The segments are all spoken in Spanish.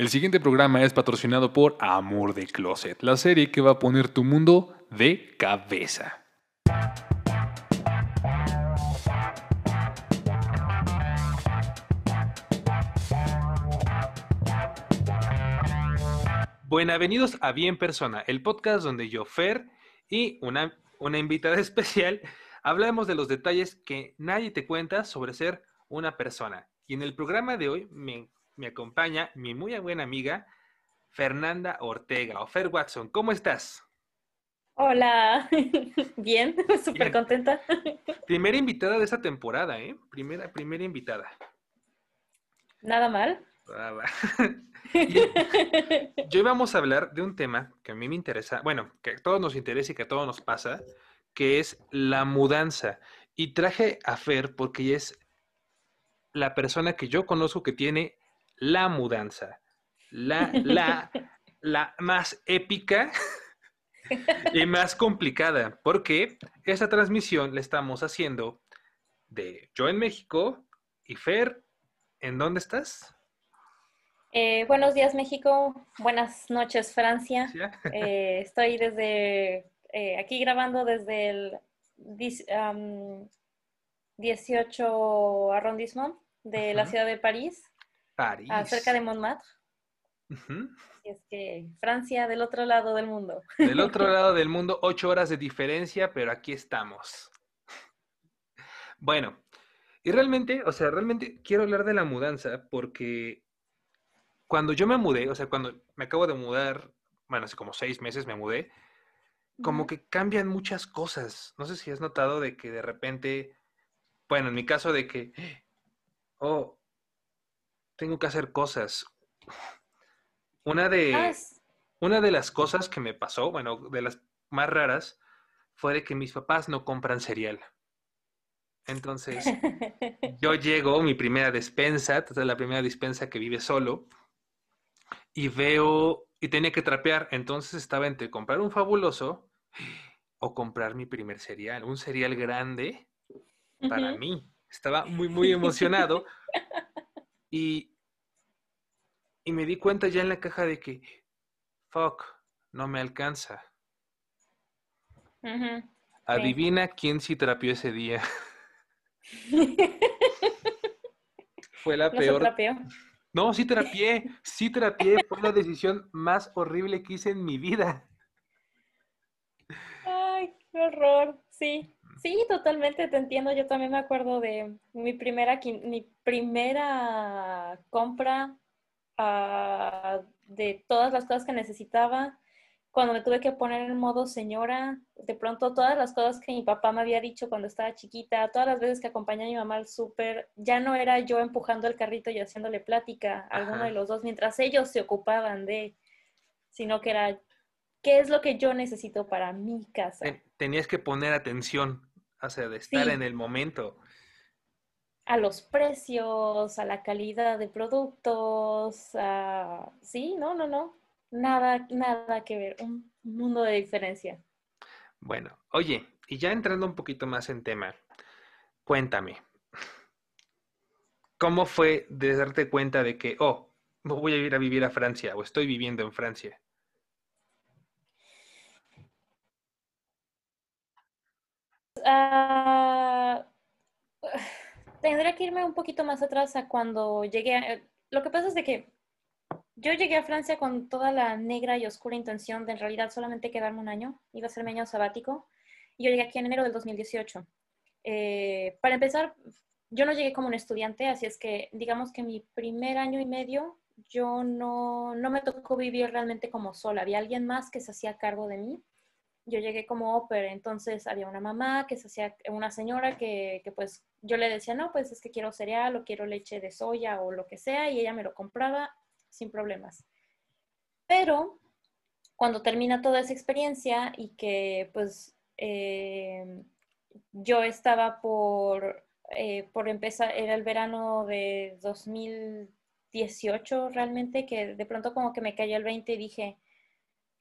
El siguiente programa es patrocinado por Amor de Closet, la serie que va a poner tu mundo de cabeza. Buenavenidos a Bien Persona, el podcast donde yo, Fer, y una, una invitada especial, hablamos de los detalles que nadie te cuenta sobre ser una persona. Y en el programa de hoy me, me acompaña mi muy buena amiga Fernanda Ortega o Fer Watson. ¿Cómo estás? Hola, bien, súper contenta. Primera invitada de esta temporada, ¿eh? Primera, primera invitada. Nada mal. Yo íbamos a hablar de un tema que a mí me interesa, bueno, que a todos nos interesa y que a todos nos pasa, que es la mudanza. Y traje a Fer porque ella es la persona que yo conozco que tiene la mudanza. La, la, la más épica y más complicada. Porque esta transmisión la estamos haciendo de yo en México y Fer, ¿en dónde estás? Eh, buenos días México, buenas noches Francia. Eh, estoy desde eh, aquí grabando desde el 18 arrondissement de la ciudad de París, París. cerca de Montmartre. Y es que Francia del otro lado del mundo. Del otro lado del mundo, ocho horas de diferencia, pero aquí estamos. Bueno, y realmente, o sea, realmente quiero hablar de la mudanza porque cuando yo me mudé, o sea, cuando me acabo de mudar, bueno, hace como seis meses me mudé, como que cambian muchas cosas. No sé si has notado de que de repente, bueno, en mi caso de que, oh, tengo que hacer cosas. Una de, ah, una de las cosas que me pasó, bueno, de las más raras, fue de que mis papás no compran cereal. Entonces, yo llego, mi primera despensa, la primera despensa que vive solo, y veo, y tenía que trapear, entonces estaba entre comprar un fabuloso o comprar mi primer cereal, un cereal grande para mí. Estaba muy, muy emocionado y, y me di cuenta ya en la caja de que, fuck, no me alcanza. Adivina quién sí trapeó ese día. Fue la peor. No, sí terapié, sí terapié. Fue la decisión más horrible que hice en mi vida. Ay, qué horror. Sí, sí, totalmente te entiendo. Yo también me acuerdo de mi primera, mi primera compra ah, de todas las cosas que necesitaba cuando me tuve que poner en modo señora, de pronto todas las cosas que mi papá me había dicho cuando estaba chiquita, todas las veces que acompañé a mi mamá al súper, ya no era yo empujando el carrito y haciéndole plática a alguno de los dos mientras ellos se ocupaban de, sino que era, ¿qué es lo que yo necesito para mi casa? Tenías que poner atención, o sea, de estar en el momento. A los precios, a la calidad de productos, a... sí, no, no, no nada, nada que ver, un mundo de diferencia. Bueno, oye, y ya entrando un poquito más en tema, cuéntame, ¿cómo fue de darte cuenta de que, oh, voy a ir a vivir a Francia o estoy viviendo en Francia? Uh, tendría que irme un poquito más atrás a cuando llegué. A, lo que pasa es de que yo llegué a Francia con toda la negra y oscura intención de en realidad solamente quedarme un año, iba a ser mi año sabático, y yo llegué aquí en enero del 2018. Eh, para empezar, yo no llegué como un estudiante, así es que digamos que mi primer año y medio yo no, no me tocó vivir realmente como sola, había alguien más que se hacía cargo de mí. Yo llegué como ópera, entonces había una mamá que se hacía, una señora que, que pues yo le decía, no, pues es que quiero cereal o quiero leche de soya o lo que sea, y ella me lo compraba sin problemas. Pero cuando termina toda esa experiencia y que pues eh, yo estaba por, eh, por empezar, era el verano de 2018 realmente, que de pronto como que me cayó el 20 y dije,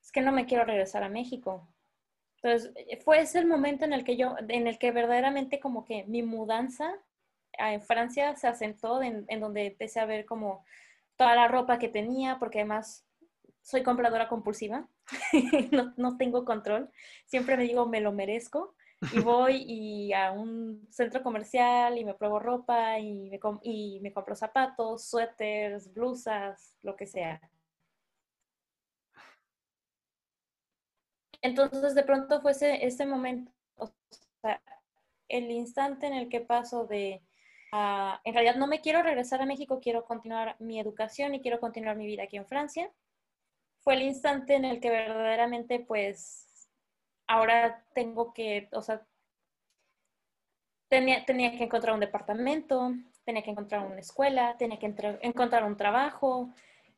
es que no me quiero regresar a México. Entonces, fue ese el momento en el que yo, en el que verdaderamente como que mi mudanza en Francia se asentó, en donde empecé a ver como toda la ropa que tenía, porque además soy compradora compulsiva, no, no, tengo control. Siempre me digo, me lo merezco. Y voy y a un centro comercial y me pruebo ropa y me, y me compro zapatos, suéteres, blusas, lo que sea. Entonces, de pronto fue ese, momento, o sea, el instante en el que paso de, uh, en realidad no me quiero regresar a México, quiero continuar mi educación y quiero continuar mi vida aquí en Francia. Fue el instante en el que verdaderamente, pues, ahora tengo que, o sea, tenía, tenía que encontrar un departamento, tenía que encontrar una escuela, tenía que encontrar un trabajo,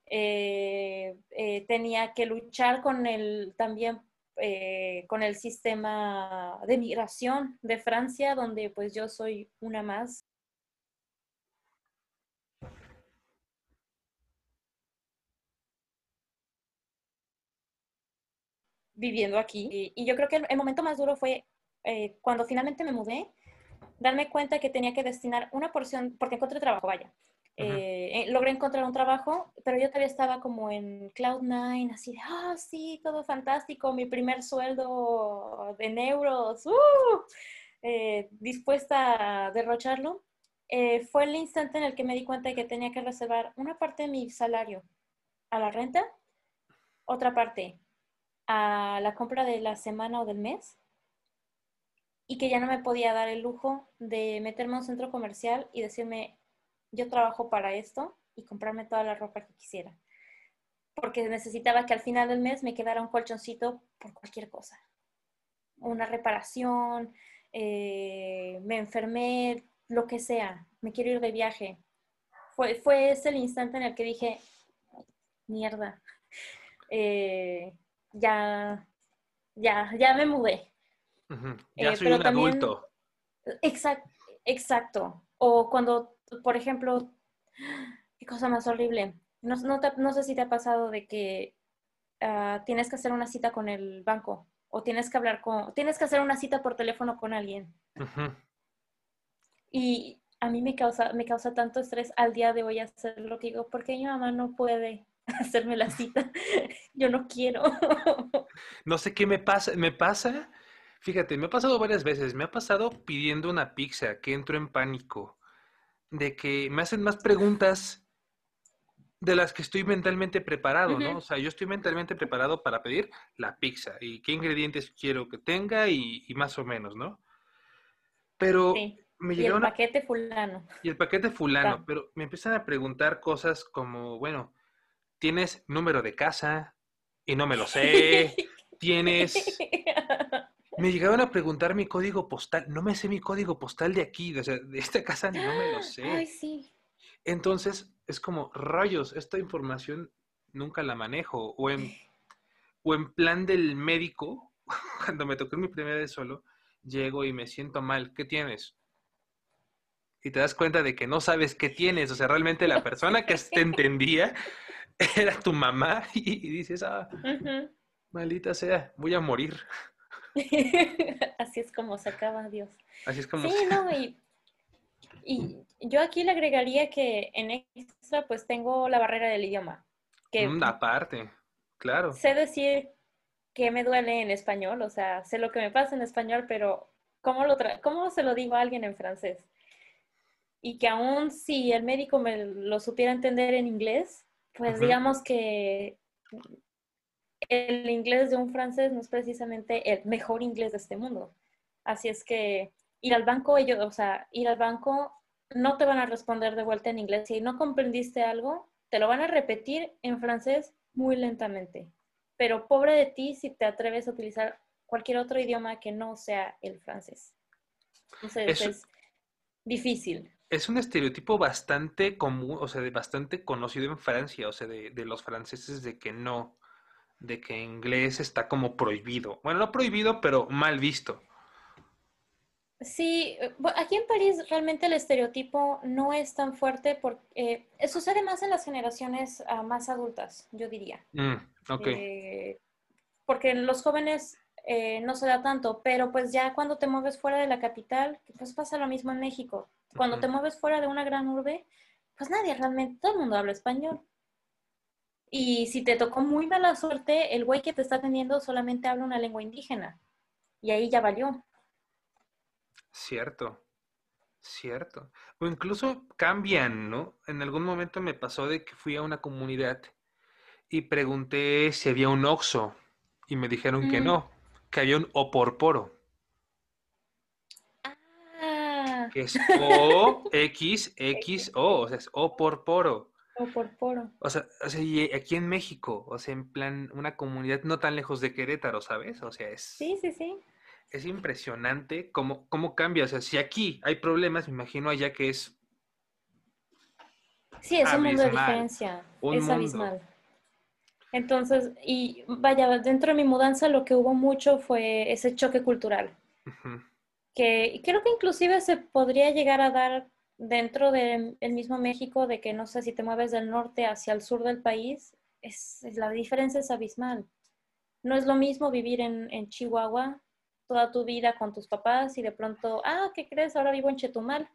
eh, eh, tenía que luchar con el también eh, con el sistema de migración de Francia, donde pues yo soy una más. viviendo aquí. Y, yo creo que el, momento más duro fue eh, cuando finalmente me mudé, darme cuenta que tenía que destinar una porción, porque encontré trabajo, vaya, eh, eh, logré encontrar un trabajo, pero yo todavía estaba como en Cloud Nine, así de, ah, sí, todo fantástico, mi primer sueldo de euros, ¡uh! eh, dispuesta a derrocharlo. fue el instante en el que me di cuenta de que tenía que reservar una parte de mi salario a la renta, otra parte a la compra de la semana o del mes, y que ya no me podía dar el lujo de meterme a un centro comercial y decirme, yo trabajo para esto y comprarme toda la ropa que quisiera. Porque necesitaba que al final del mes me quedara un colchoncito por cualquier cosa. Una reparación, eh, me enfermé, lo que sea, me quiero ir de viaje. Fue, fue ese el instante en el que dije, mierda, eh, ya, ya, ya me mudé. Ya eh, soy un adulto. Exacto, exacto. O cuando por ejemplo, qué cosa más horrible. No, no, sé si te ha pasado de que ah, tienes que hacer una cita con el banco o tienes que hablar con, tienes que hacer una cita por teléfono con alguien. Y a mí me causa, me causa tanto estrés al día de hoy hacer lo que digo, porque mi mamá no puede hacerme la cita. Yo no quiero. no sé qué me pasa, me pasa, fíjate, me ha pasado varias veces, me ha pasado pidiendo una pizza, que entro en pánico de que me hacen más preguntas de las que estoy mentalmente preparado, ¿no? O sea, yo estoy mentalmente preparado para pedir la pizza y qué ingredientes quiero que tenga y, más o menos, ¿no? Pero me llegó... Y el paquete fulano. Y el paquete fulano, pero me empiezan a preguntar cosas como, bueno, ¿tienes número de casa? Y no me lo sé. ¿Tienes me llegaron a preguntar mi código postal. No me sé mi código postal de aquí, o sea, de esta casa no me lo sé. Ay, sí. Entonces, es como, rayos, esta información nunca la manejo. O en, o en plan del médico, cuando me tocó mi primera vez solo, llego y me siento mal. ¿Qué tienes? Y te das cuenta de que no sabes qué tienes. O sea, realmente la persona que te entendía era tu mamá y, dices, ah, maldita sea, voy a morir. Así es como se acaba Dios. Así es como Sí, no, y, y, yo aquí le agregaría que en extra pues tengo la barrera del idioma. Que mm, aparte, claro. Sé decir que me duele en español, o sea, sé lo que me pasa en español, pero ¿cómo, lo ¿cómo se lo digo a alguien en francés? Y que aún si el médico me lo supiera entender en inglés, pues digamos que el inglés de un francés no es precisamente el mejor inglés de este mundo. Así es que ir al banco, ellos, o sea, ir al banco no te van a responder de vuelta en inglés. Si no comprendiste algo, te lo van a repetir en francés muy lentamente. Pero pobre de ti si te atreves a utilizar cualquier otro idioma que no sea el francés. Entonces es, difícil. Es un estereotipo bastante común, o sea, de bastante conocido en Francia, o sea, de, de los franceses de que no, de que inglés está como prohibido. Bueno, no prohibido, pero mal visto. Sí, eh, aquí en París realmente el estereotipo no es tan fuerte porque eh, sucede más en las generaciones ah, más adultas, yo diría. Mm, eh, porque en los jóvenes no se da tanto, pero pues ya cuando te mueves fuera de la capital, pues pasa lo mismo en México. Cuando te mueves fuera de una gran urbe, pues nadie realmente, todo el mundo habla español. Y si te tocó muy mala suerte, el güey que te está atendiendo solamente habla una lengua indígena. Y ahí ya valió. Cierto, cierto. O incluso cambian, ¿no? En algún momento me pasó de que fui a una comunidad y pregunté si había un oxo y me dijeron que Mm. no, que había un oporporo, Ah, que es O X X O, o sea, es oporporo. O por poro. O sea, o sea, y aquí en México, o sea, en plan una comunidad no tan lejos de Querétaro, ¿sabes? O sea, es Sí, sí, sí. es impresionante cómo, cómo cambia. O sea, si aquí hay problemas, me imagino allá que es Sí, es un mundo de diferencia. Un es mundo. abismal. Entonces, y vaya, dentro de mi mudanza lo que hubo mucho fue ese choque cultural, que creo que inclusive se podría llegar a dar dentro del mismo México, de que no sé si te mueves del norte hacia el sur del país, es, la diferencia es abismal. No es lo mismo vivir en, en Chihuahua toda tu vida con tus papás y de pronto, ah, ¿qué crees? Ahora vivo en Chetumal,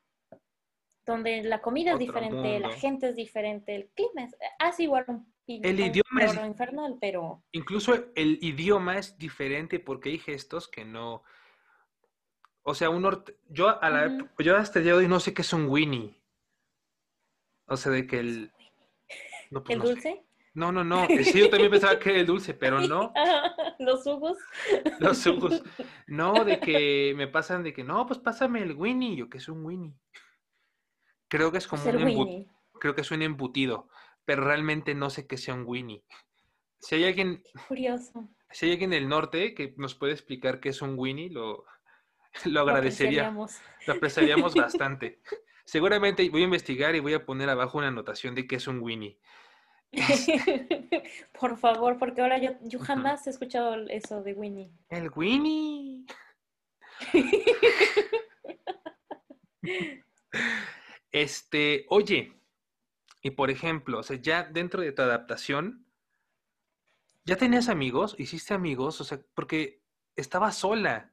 donde la comida es Otro diferente, la gente es diferente, el clima es así igual un, El idioma es- infernal, pero Incluso el idioma es diferente porque hay gestos que no. O sea, un norte- yo a la yo hasta el día de hoy no sé qué es un Winnie. O sea, de que el no, pues el no sé. dulce, No, no, no. Sí, yo también pensaba que era el dulce, pero no. los jugos, Los jugos. No, de que me pasan de que no, pues pásame el Winnie. Yo, que es un Winnie? Creo que es como un embu- Winnie. creo que es un embutido, pero realmente no sé qué sea un Winnie. Si hay alguien, Curioso. si hay alguien del norte que nos puede explicar qué es un Winnie, lo, lo Lo agradecería. apreciaríamos. Lo apreciaríamos bastante. Seguramente voy a investigar y voy a poner abajo una anotación de qué es un Winnie. Por favor, porque ahora yo, jamás he escuchado eso de Winnie. El Winnie. Este, oye, y por ejemplo, o sea, ya dentro de tu adaptación, ¿ya tenías amigos? ¿Hiciste amigos? O sea, porque estabas sola.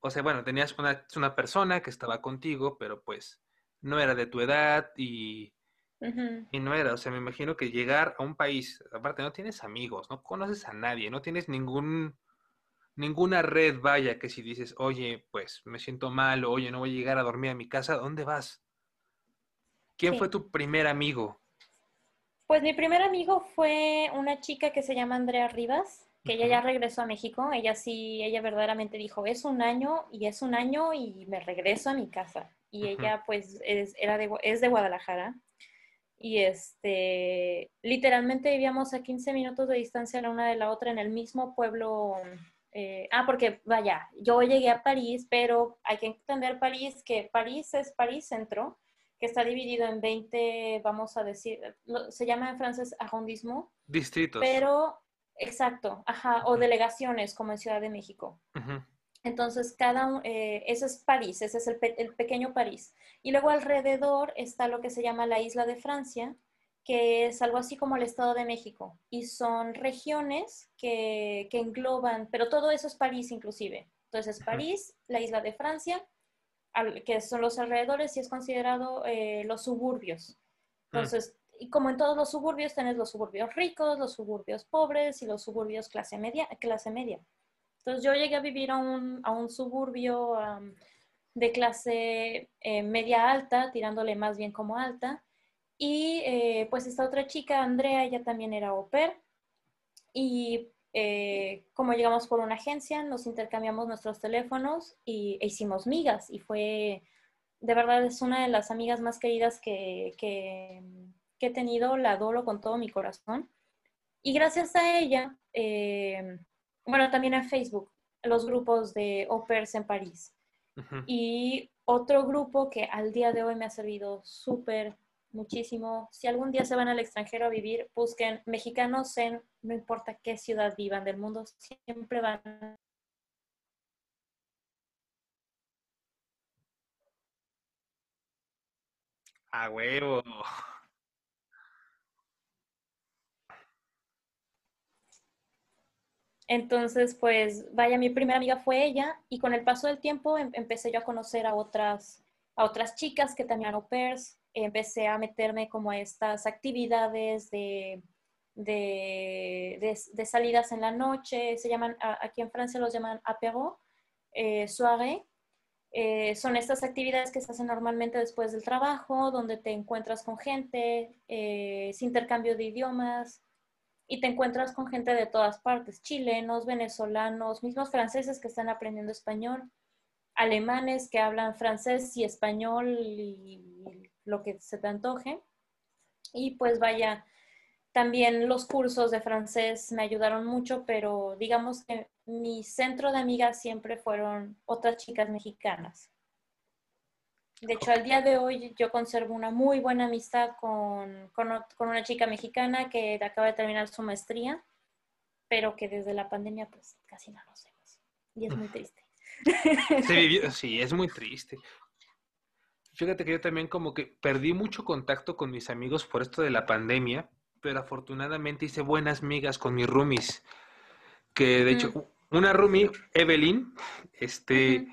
O sea, bueno, tenías una, una persona que estaba contigo, pero pues no era de tu edad y, y no era. O sea, me imagino que llegar a un país, aparte no tienes amigos, no conoces a nadie, no tienes ningún, ninguna red, vaya, que si dices, oye, pues me siento mal, o, oye, no voy a llegar a dormir a mi casa, ¿a dónde vas? ¿Quién Sí. fue tu primer amigo? Pues mi primer amigo fue una chica que se llama Andrea Rivas, que ella ya regresó a México. Ella sí, ella verdaderamente dijo, es un año y es un año y me regreso a mi casa. Y ella pues es, era de, es de Guadalajara. Y este, literalmente vivíamos a 15 minutos de distancia la una de la otra en el mismo pueblo. eh, ah, porque vaya, yo llegué a París, pero hay que entender París, que París es París Centro, que está dividido en 20, vamos a decir, se llama en francés arrondissement, Distritos. pero exacto, ajá, o delegaciones como en Ciudad de México. Entonces, cada, un- eh, ese es París, ese es el, pe- el pequeño París. Y luego alrededor está lo que se llama la isla de Francia, que es algo así como el Estado de México. Y son regiones que, que engloban, pero todo eso es París inclusive. Entonces, Ujú. París, la isla de Francia, al- que son los alrededores y es considerado eh, los suburbios. Mm. Entonces, y como en todos los suburbios, tenés los suburbios ricos, los suburbios pobres y los suburbios clase media. Clase media. Entonces yo llegué a vivir a un, a un suburbio am, de clase eh, media alta, tirándole más bien como alta. Y eh, pues esta otra chica, Andrea, ella también era au pair. Y eh, como llegamos por una agencia, nos intercambiamos nuestros teléfonos y, e hicimos migas. Y fue, de verdad, es una de las amigas más queridas que, que, que he tenido. La adoro con todo mi corazón. Y gracias a ella, eh, bueno, también en Facebook, los grupos de au pairs en París. Ujú. Y otro grupo que al día de hoy me ha servido súper, muchísimo. Si algún día se van al extranjero a vivir, busquen mexicanos en no importa qué ciudad vivan del mundo, siempre van A huevo. Entonces, pues, vaya, mi primera amiga fue ella y con el paso del tiempo em- empecé yo a conocer a otras, a otras chicas que también eran au pairs. Empecé a meterme como a estas actividades de, de, de, salidas en la noche, se llaman, aquí en Francia los llaman apéro, eh, soirée. Eh, son estas actividades que se hacen normalmente después del trabajo, donde te encuentras con gente, eh, intercambio de idiomas, y te encuentras con gente de todas partes, chilenos, venezolanos, mismos franceses que están aprendiendo español, alemanes que hablan francés y español y lo que se te antoje. Y pues vaya, también los cursos de francés me ayudaron mucho, pero digamos que mi centro de amigas siempre fueron otras chicas mexicanas. De hecho, al día de hoy yo conservo una muy buena amistad con, una chica mexicana que acaba de terminar su maestría, pero que desde la pandemia pues casi no nos vemos. Y es muy triste. sí, es muy triste. Fíjate que yo también como que perdí mucho contacto con mis amigos por esto de la pandemia, pero afortunadamente hice buenas migas con mis roomies, que de hecho, una roomie, Evelyn, este,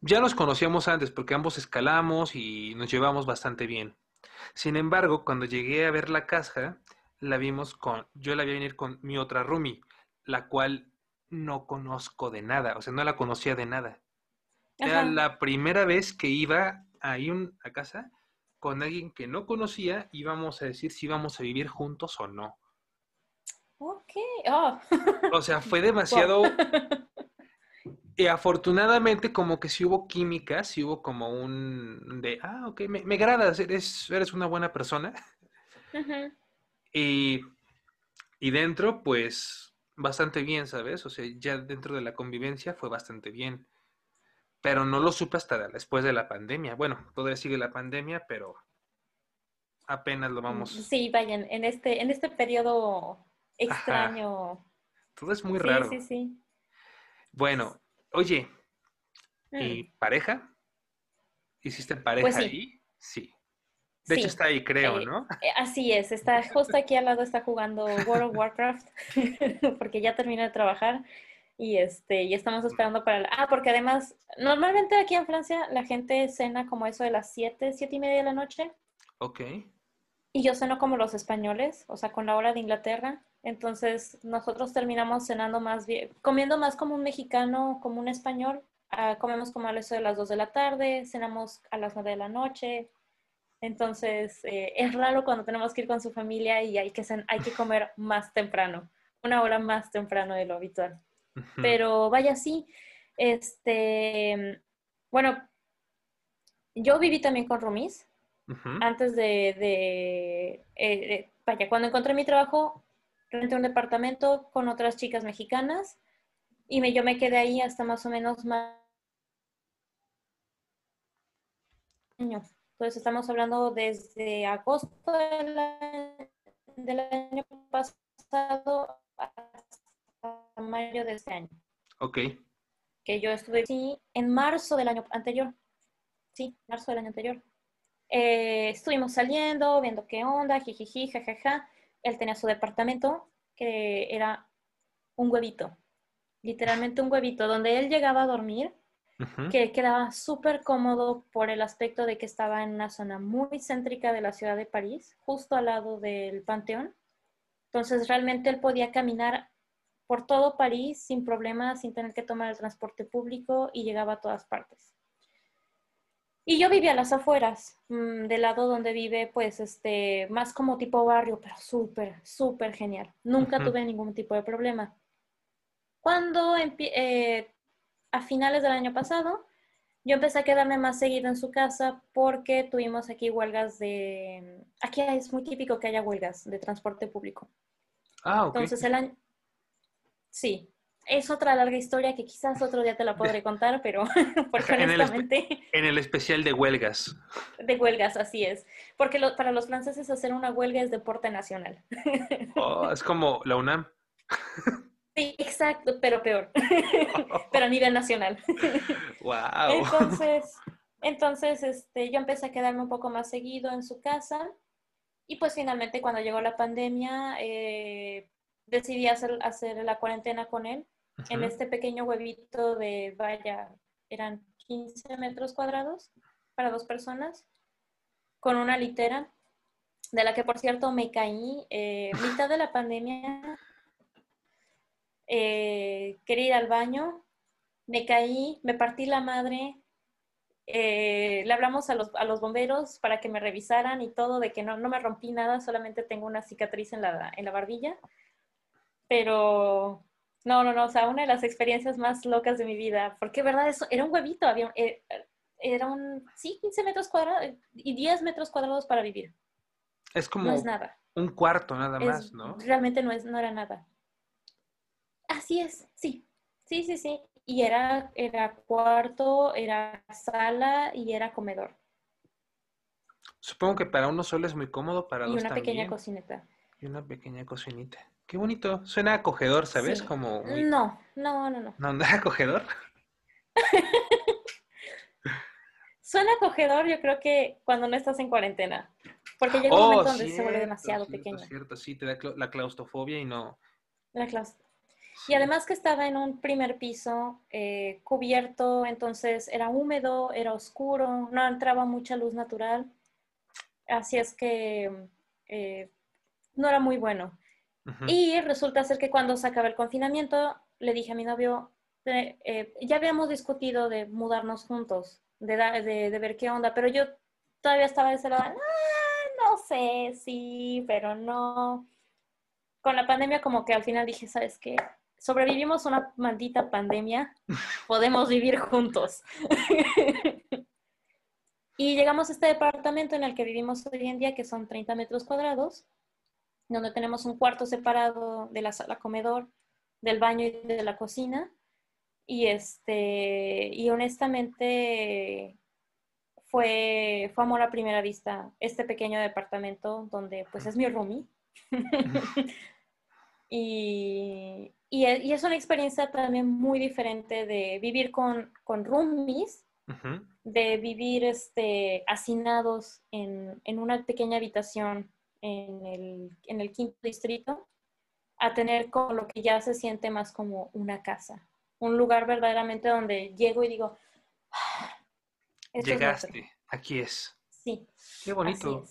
ya nos conocíamos antes porque ambos escalamos y nos llevamos bastante bien. Sin embargo, cuando llegué a ver la casa, la vimos con, yo la vi venir con mi otra roomie, la cual no conozco de nada, o sea, no la conocía de nada. Era la primera vez que iba ahí a casa con alguien que no conocía, íbamos a decir si íbamos a vivir juntos o no. Ok. Oh. O sea, fue demasiado... Y afortunadamente como que sí hubo química, sí hubo como un de, ah, ok, me, me agradas, eres, eres una buena persona. y, y dentro, pues, bastante bien, ¿sabes? O sea, ya dentro de la convivencia fue bastante bien pero no lo supe hasta después de la pandemia. Bueno, todavía sigue la pandemia, pero apenas lo vamos. Sí, vayan, en este, en este periodo extraño. Todo es muy raro. Sí, sí, Bueno, oye, ¿y mm. pareja? ¿Hiciste pareja pues ahí? Sí. De hecho está ahí, creo, eh, ¿no? Eh, así es, está justo aquí al lado, está jugando World of Warcraft, porque ya terminó de trabajar y este y estamos esperando para ah porque además normalmente aquí en Francia la gente cena como eso de las 7, siete y media de la noche ok y yo ceno como los españoles o sea con la hora de Inglaterra entonces nosotros terminamos cenando más bien comiendo más como un mexicano como un español. Ah, comemos como a eso de las 2 de la tarde cenamos a las 9 de la noche. Entonces eh, es raro cuando tenemos que ir con su familia y hay que hay que comer más temprano una hora más temprano de lo habitual. Pero vaya, sí, este, bueno, yo viví también con Rumis antes de, eh, vaya, cuando encontré mi trabajo, renté un departamento con otras chicas mexicanas y me, yo me quedé ahí hasta más o menos más años. Entonces estamos hablando desde agosto del, del año pasado mayo de este año. Ok. Que yo estuve sí, en marzo del año anterior. Sí, marzo del año anterior. Eh, estuvimos saliendo, viendo qué onda, jijiji, jajaja. Él tenía su departamento, que era un huevito. Literalmente un huevito, donde él llegaba a dormir, que quedaba súper cómodo por el aspecto de que estaba en una zona muy céntrica de la ciudad de París, justo al lado del Panteón. Entonces realmente él podía caminar por todo París sin problemas, sin tener que tomar el transporte público y llegaba a todas partes. Y yo vivía a las afueras, mm, del lado donde vive, pues, este, más como tipo barrio, pero súper, súper genial. Nunca tuve ningún tipo de problema. Cuando eh, a finales del año pasado, yo empecé a quedarme más seguido en su casa porque tuvimos aquí huelgas de... Aquí es muy típico que haya huelgas de transporte público. Ah, ok. Entonces el año, Sí, es otra larga historia que quizás otro día te la podré contar, pero porque honestamente... En el, especial de huelgas. De huelgas, así es. Porque para los franceses hacer una huelga es deporte nacional. Oh, es como la UNAM. Sí, exacto, pero peor. pero a nivel nacional. Wow. Entonces, entonces este, yo empecé a quedarme un poco más seguido en su casa. Y pues finalmente cuando llegó la pandemia, eh, decidí hacer, hacer la cuarentena con él en este pequeño huevito de, vaya, eran 15 metros cuadrados para dos personas, con una litera. de la que por cierto me caí eh, mitad de la pandemia. Eh, quería ir al baño, me caí, me partí la madre, eh, le hablamos a los, a los, bomberos para que me revisaran y todo, de que no, no me rompí nada, solamente tengo una cicatriz en la, en la barbilla. Pero no, no, no, o sea, una de las experiencias más locas de mi vida, porque verdad, eso era un huevito, había, eh, era un, sí, 15 metros cuadrados y 10 metros cuadrados para vivir. Es como es nada. un cuarto nada más, ¿no? Realmente no, es, no era nada. Así es, sí, sí, sí, sí y era, era cuarto, era sala y era comedor. Supongo que para uno solo es muy cómodo, para y una pequeña cocineta. Y una pequeña cocinita. Qué bonito. Suena acogedor, ¿sabes? Como No, no, no, no. ¿No, no acogedor? Suena acogedor, yo creo que cuando no estás en cuarentena. Porque llega un oh, momento donde se vuelve demasiado pequeño. cierto, sí, te da la claustrofobia y no. La claustrofobia. Y además que estaba en un primer piso eh, cubierto, entonces era húmedo, era oscuro, no entraba mucha luz natural. Así es que eh, no era muy bueno. Y resulta ser que cuando se acaba el confinamiento, le dije a mi novio, eh, ya habíamos discutido de mudarnos juntos, de, de, ver qué onda, pero yo todavía estaba de ese lado, ah, no sé, sí, pero no. Con la pandemia como que al final dije, ¿sabes qué? sobrevivimos una maldita pandemia, podemos vivir juntos. y llegamos a este departamento en el que vivimos hoy en día, que son 30 metros cuadrados, donde tenemos un cuarto separado de la sala comedor, del baño y de la cocina. Y, este, y honestamente fue, fue amor a primera vista este pequeño departamento donde pues es mi roomie. y, e, y, es una experiencia también muy diferente de vivir con, con roomies, de vivir este, hacinados en, en, una pequeña habitación en el, en el quinto distrito, a tener con lo que ya se siente más como una casa, un lugar verdaderamente donde llego y digo, ah, llegaste, aquí es. Sí. Qué bonito.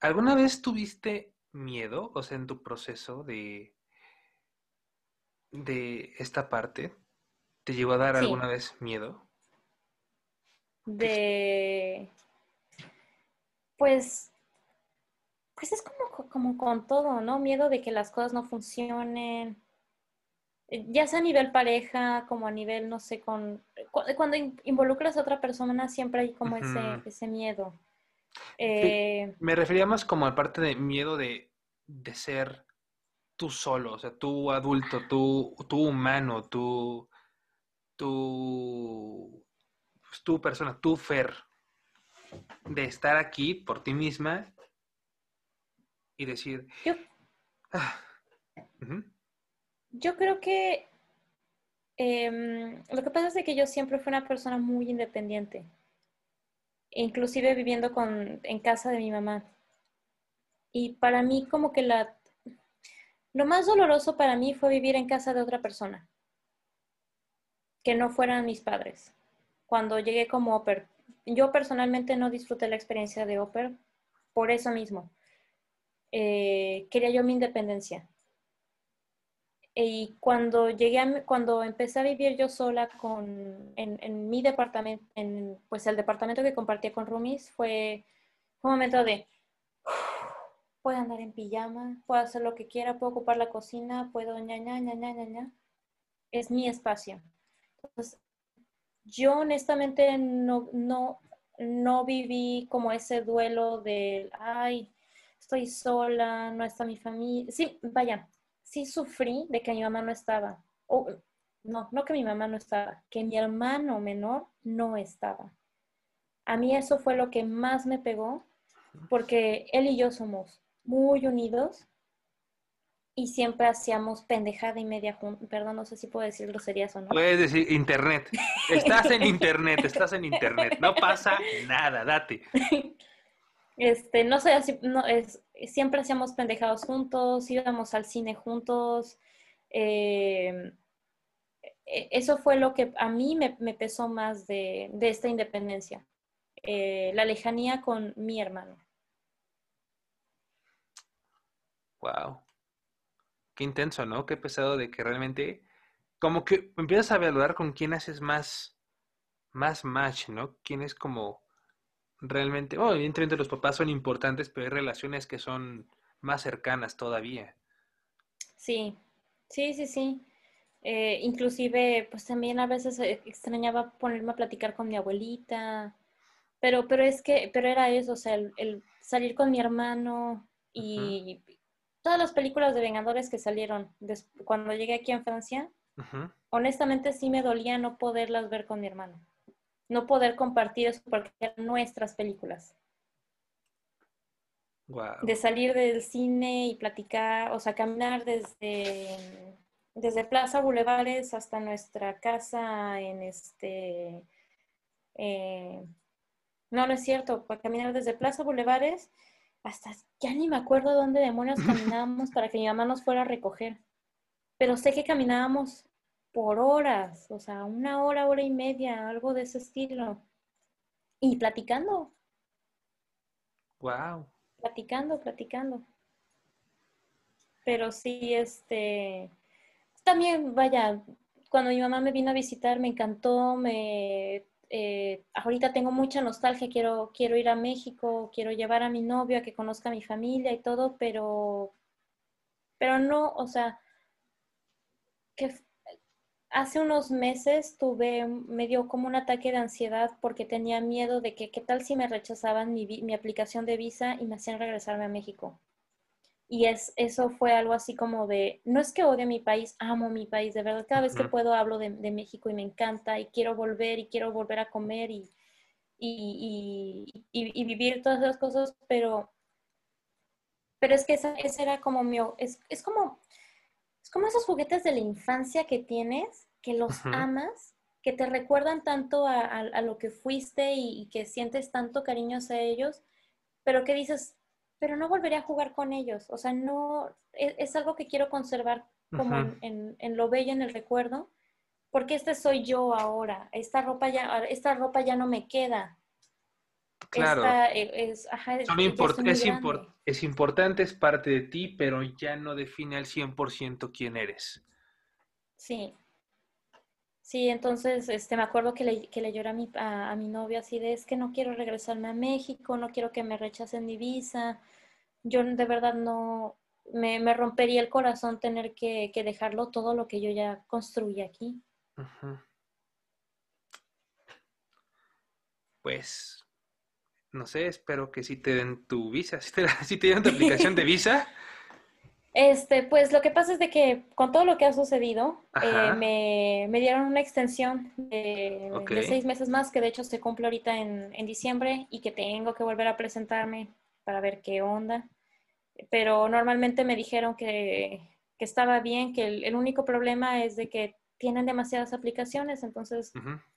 ¿Alguna vez tuviste miedo, o sea, en tu proceso de de esta parte te llegó a dar alguna vez miedo? De... Pues... Pues es como, como con todo, ¿no? Miedo de que las cosas no funcionen. Eh, ya sea a nivel pareja, como a nivel, no sé, con... Cuando involucras a otra persona siempre hay como ese, ese miedo. Eh, me refería más como a parte de miedo de, de ser tú solo, o sea, tú adulto, tú, tú humano, tú, tú, pues, tú persona, tú Fer, de estar aquí por ti misma y decir... Yo, ah, yo creo que em, lo que pasa es que yo siempre fui una persona muy independiente, inclusive viviendo con, en casa de mi mamá. Y para mí como que la lo más doloroso para mí fue vivir en casa de otra persona, que no fueran mis padres. Cuando llegué como oper, yo personalmente no disfruté la experiencia de oper por eso mismo. Eh, quería yo mi independencia. Y cuando llegué, cuando empecé a vivir yo sola con, en, mi departamento, en pues el departamento que compartía con Rumis, fue un momento de, puedo andar en pijama, puedo hacer lo que quiera, puedo ocupar la cocina, puedo ña, ña, ña, ña, ña, Es mi espacio. Entonces, yo honestamente no, no, no viví como ese duelo del, ay, estoy sola, no está mi familia. Sí, vaya, sí sufrí de que mi mamá no estaba. O, no, no que mi mamá no estaba, que mi hermano menor no estaba. A mí eso fue lo que más me pegó, porque él y yo somos muy unidos y siempre hacíamos pendejada y media juntos. Perdón, no sé si puedo decir groserías o no. Puedes decir internet. Estás en internet, estás en internet. No pasa nada, date. Este, no sé, así, no, es, siempre hacíamos pendejados juntos, íbamos al cine juntos. Eh, e, eso fue lo que a mí me, pesó más de, esta independencia. Eh, la lejanía con mi hermano. Wow. Qué intenso, ¿no? Qué pesado de que realmente, como que empiezas a valorar con quién haces más, más match, ¿no? Quién es como realmente, bueno, evidentemente los papás son importantes, pero hay relaciones que son más cercanas todavía. Sí, sí, sí, sí. Eh, inclusive, pues también a veces eh, extrañaba ponerme a platicar con mi abuelita, pero, pero es que, pero era eso, o sea, el, salir con mi hermano y todas las películas de Vengadores que salieron cuando llegué aquí en Francia, honestamente sí me dolía no poderlas ver con mi hermano, no poder compartir eso porque eran nuestras películas. De salir del cine y platicar, o sea, caminar desde desde Plaza Bulevares hasta nuestra casa en este... Eh, no, no es cierto, para caminar desde Plaza Bulevares hasta, ya ni me acuerdo dónde demonios caminábamos para que mi mamá nos fuera a recoger. Pero sé que caminábamos por horas, o sea, una hora, hora y media, algo de ese estilo. Y platicando. Wow. Platicando, platicando. Pero sí, este, también, vaya, cuando mi mamá me vino a visitar me encantó, me, eh, ahorita tengo mucha nostalgia, quiero, quiero ir a México, quiero llevar a mi novio a que conozca a mi familia y todo, pero, pero no, o sea, que hace unos meses tuve, me dio como un ataque de ansiedad porque tenía miedo de que qué tal si me rechazaban mi, mi aplicación de visa y me hacían regresarme a México. Y es, eso fue algo así como de, no es que odie mi país, amo mi país, de verdad, cada vez que puedo hablo de, México y me encanta y quiero volver y quiero volver a comer y, y, vivir todas esas cosas, pero, pero es que esa, era como mi, es, es, como, es como esos juguetes de la infancia que tienes, que los amas, que te recuerdan tanto a, a lo que fuiste y, que sientes tanto cariño hacia ellos, pero que dices, pero no volvería a jugar con ellos. O sea, no, e, es, algo que quiero conservar como en, lo bello, en el recuerdo, porque este soy yo ahora. Esta ropa ya, esta ropa ya no me queda. Claro. E, es, es, importante, es parte de ti, pero ya no define al 100% quién eres. Sí. Sí, entonces este, me acuerdo que le, que le lloré a mi, a, mi novia así de, es que no quiero regresarme a México, no quiero que me rechacen mi visa. Yo de verdad no, me, rompería el corazón tener que, dejarlo todo lo que yo ya construí aquí. Pues, no sé, espero que sí te den tu visa, si te, si te dieron tu aplicación de visa. Este, pues lo que pasa es de que con todo lo que ha sucedido, eh, me, dieron una extensión de, seis meses más, que de hecho se cumple ahorita en, diciembre y que tengo que volver a presentarme para ver qué onda. Pero normalmente me dijeron que, estaba bien, que el, único problema es de que tienen demasiadas aplicaciones, entonces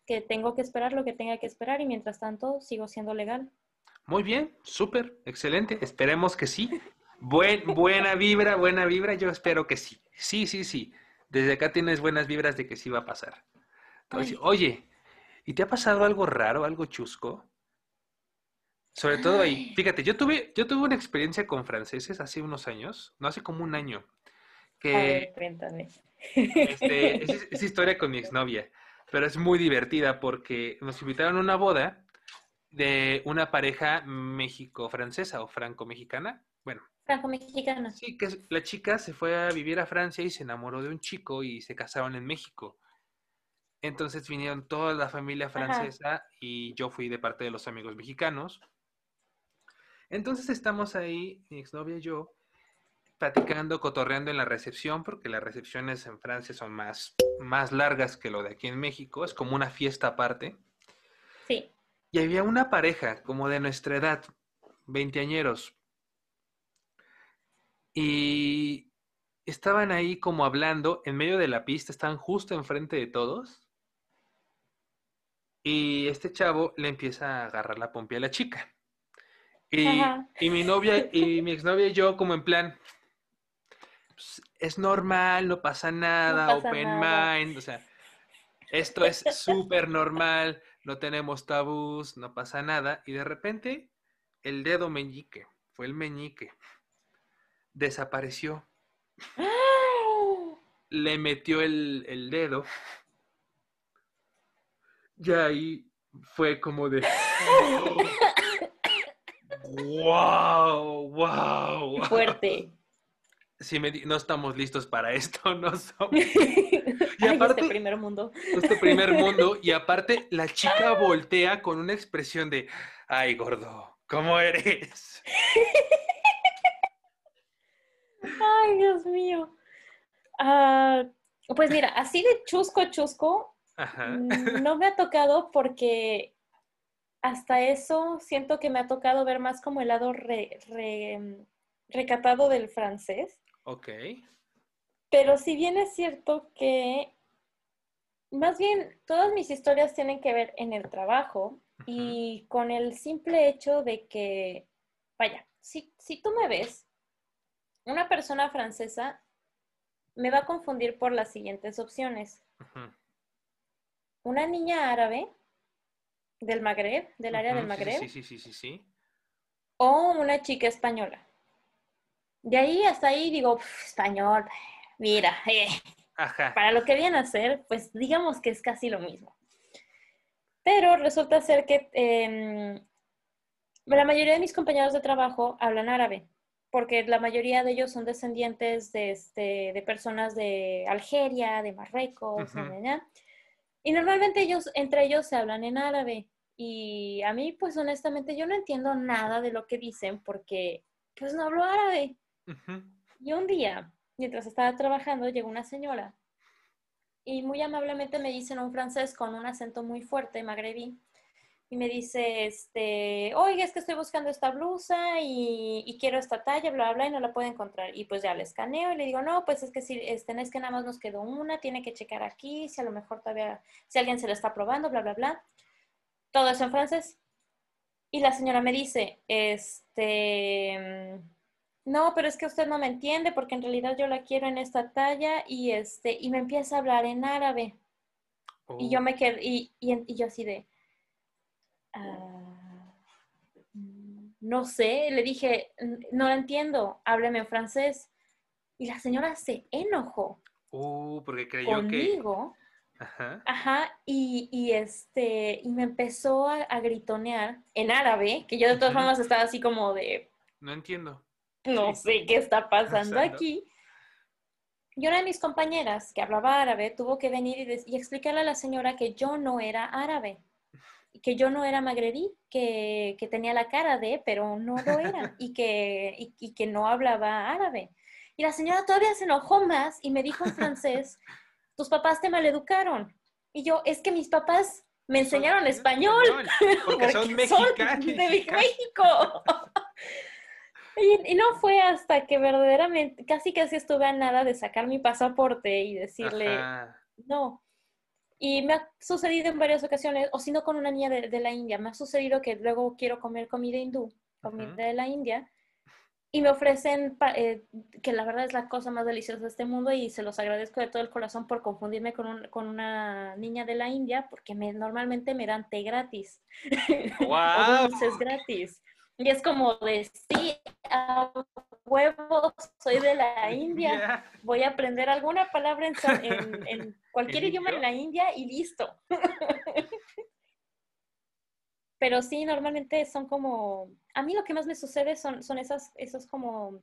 que tengo que esperar lo que tenga que esperar y mientras tanto sigo siendo legal. Muy bien, súper, excelente, esperemos que sí. Buen, buena vibra, buena vibra, yo espero que sí. Sí, sí, sí. Desde acá tienes buenas vibras de que sí va a pasar. oye, ¿y te ha pasado algo raro, algo chusco? Sobre todo ahí, fíjate, yo tuve, yo tuve una experiencia con franceses hace unos años, no hace como un año, que... Este, es, es, historia con mi exnovia, pero es muy divertida porque nos invitaron a una boda de una pareja México-francesa o franco-mexicana. Bueno, Franco-mexicana. Sí, que la chica se fue a vivir a Francia y se enamoró de un chico y se casaron en México. Entonces vinieron toda la familia francesa y yo fui de parte de los amigos mexicanos. Entonces estamos ahí, mi exnovia y yo, platicando, cotorreando en la recepción, porque las recepciones en Francia son más, más largas que lo de aquí en México, es como una fiesta aparte. Sí. Y había una pareja como de nuestra edad, veinteañeros, y estaban ahí como hablando en medio de la pista, estaban justo enfrente de todos. Y este chavo le empieza a agarrar la pompi a la chica. Y, mi novia y mi exnovia y yo como en plan, es normal, no pasa nada, open mind, o sea, esto es súper normal, no tenemos tabús, no pasa nada. Y de repente el dedo meñique, fue el meñique desapareció. ¡Ah! Le metió el, el dedo. Y ahí fue como de. ¡Wow! ¡Wow! Fuerte. Sí, me di- no estamos listos para esto, no somos. Y aparte- este primer mundo. Este primer mundo. Y aparte, la chica voltea con una expresión de: ¡Ay, gordo! ¿Cómo eres? Ay, Dios mío. Ah, pues mira, así de chusco, chusco, Ajá. no me ha tocado porque hasta eso siento que me ha tocado ver más como el lado re- re- recatado del francés. Ok. Pero si bien es cierto que más bien todas mis historias tienen que ver en el trabajo y con el simple hecho de que, vaya, si, si tú me ves, una persona francesa me va a confundir por las siguientes opciones. Una niña árabe del Magreb, del área del Magreb, Sí, sí, sí, sí, sí. o una chica española. De ahí hasta ahí digo, "Pf, español, mira, eh, Ajá. para lo que viene a ser, pues digamos que es casi lo mismo. Pero resulta ser que em, la mayoría de mis compañeros de trabajo hablan árabe, porque la mayoría de ellos son descendientes de, este, de personas de Algeria, de Marruecos, y normalmente ellos, entre ellos se hablan en árabe. Y a mí, pues honestamente, yo no entiendo nada de lo que dicen porque, pues no hablo árabe. Y un día, mientras estaba trabajando, llegó una señora y muy amablemente me dice en un francés con un acento muy fuerte, magrebí, y me dice, este, oiga, es que estoy buscando esta blusa y, quiero esta talla, bla, bla, y no la puedo encontrar. Y pues ya le escaneo y le digo, no, pues es que si, este, es que nada más nos quedó una, tiene que checar aquí, si a lo mejor todavía, si alguien se la está probando, bla, bla, bla. Todo eso en francés. Y la señora me dice, este, no, pero es que usted no me entiende porque en realidad yo la quiero en esta talla y este, y me empieza a hablar en árabe. Y yo Oh, me quedé, y, y, yo así de, "Ah, no sé, le dije, "N- no lo entiendo, hábleme en francés. Y la señora se enojó uh, porque creyó que. conmigo, Ajá. ajá, y, y este, y me empezó a, a gritonear en árabe, que yo de todas formas estaba así como de, No entiendo. No sé qué está pasando aquí. Y una de mis compañeras que hablaba árabe tuvo que venir y, y explicarle a la señora que yo no era árabe, que yo no era magrebí, que, que tenía la cara de, pero no lo era, y que, y, y que no hablaba árabe. Y la señora todavía se enojó más y me dijo en francés, tus papás te maleducaron. Y yo, es que mis papás me enseñaron Son- español. Porque son porque mexicanos. de México. Y, y no fue hasta que verdaderamente, casi casi estuve a nada de sacar mi pasaporte y decirle, Ajá. no. Y me ha sucedido en varias ocasiones, o si no con una niña de, de la India, me ha sucedido que luego quiero comer comida hindú, comida de la India, y me ofrecen, eh, que la verdad es la cosa más deliciosa de este mundo y se los agradezco de todo el corazón por confundirme con, un- con una niña de la India, porque me, normalmente me dan té gratis o ¡Guau! dulces gratis. Y es como de, sí, a huevo, soy de la India, voy a aprender alguna palabra en, sa- en- en cualquier ¿En idioma en la India y listo. Pero sí, normalmente son como, a mí lo que más me sucede son, son esas, esos como,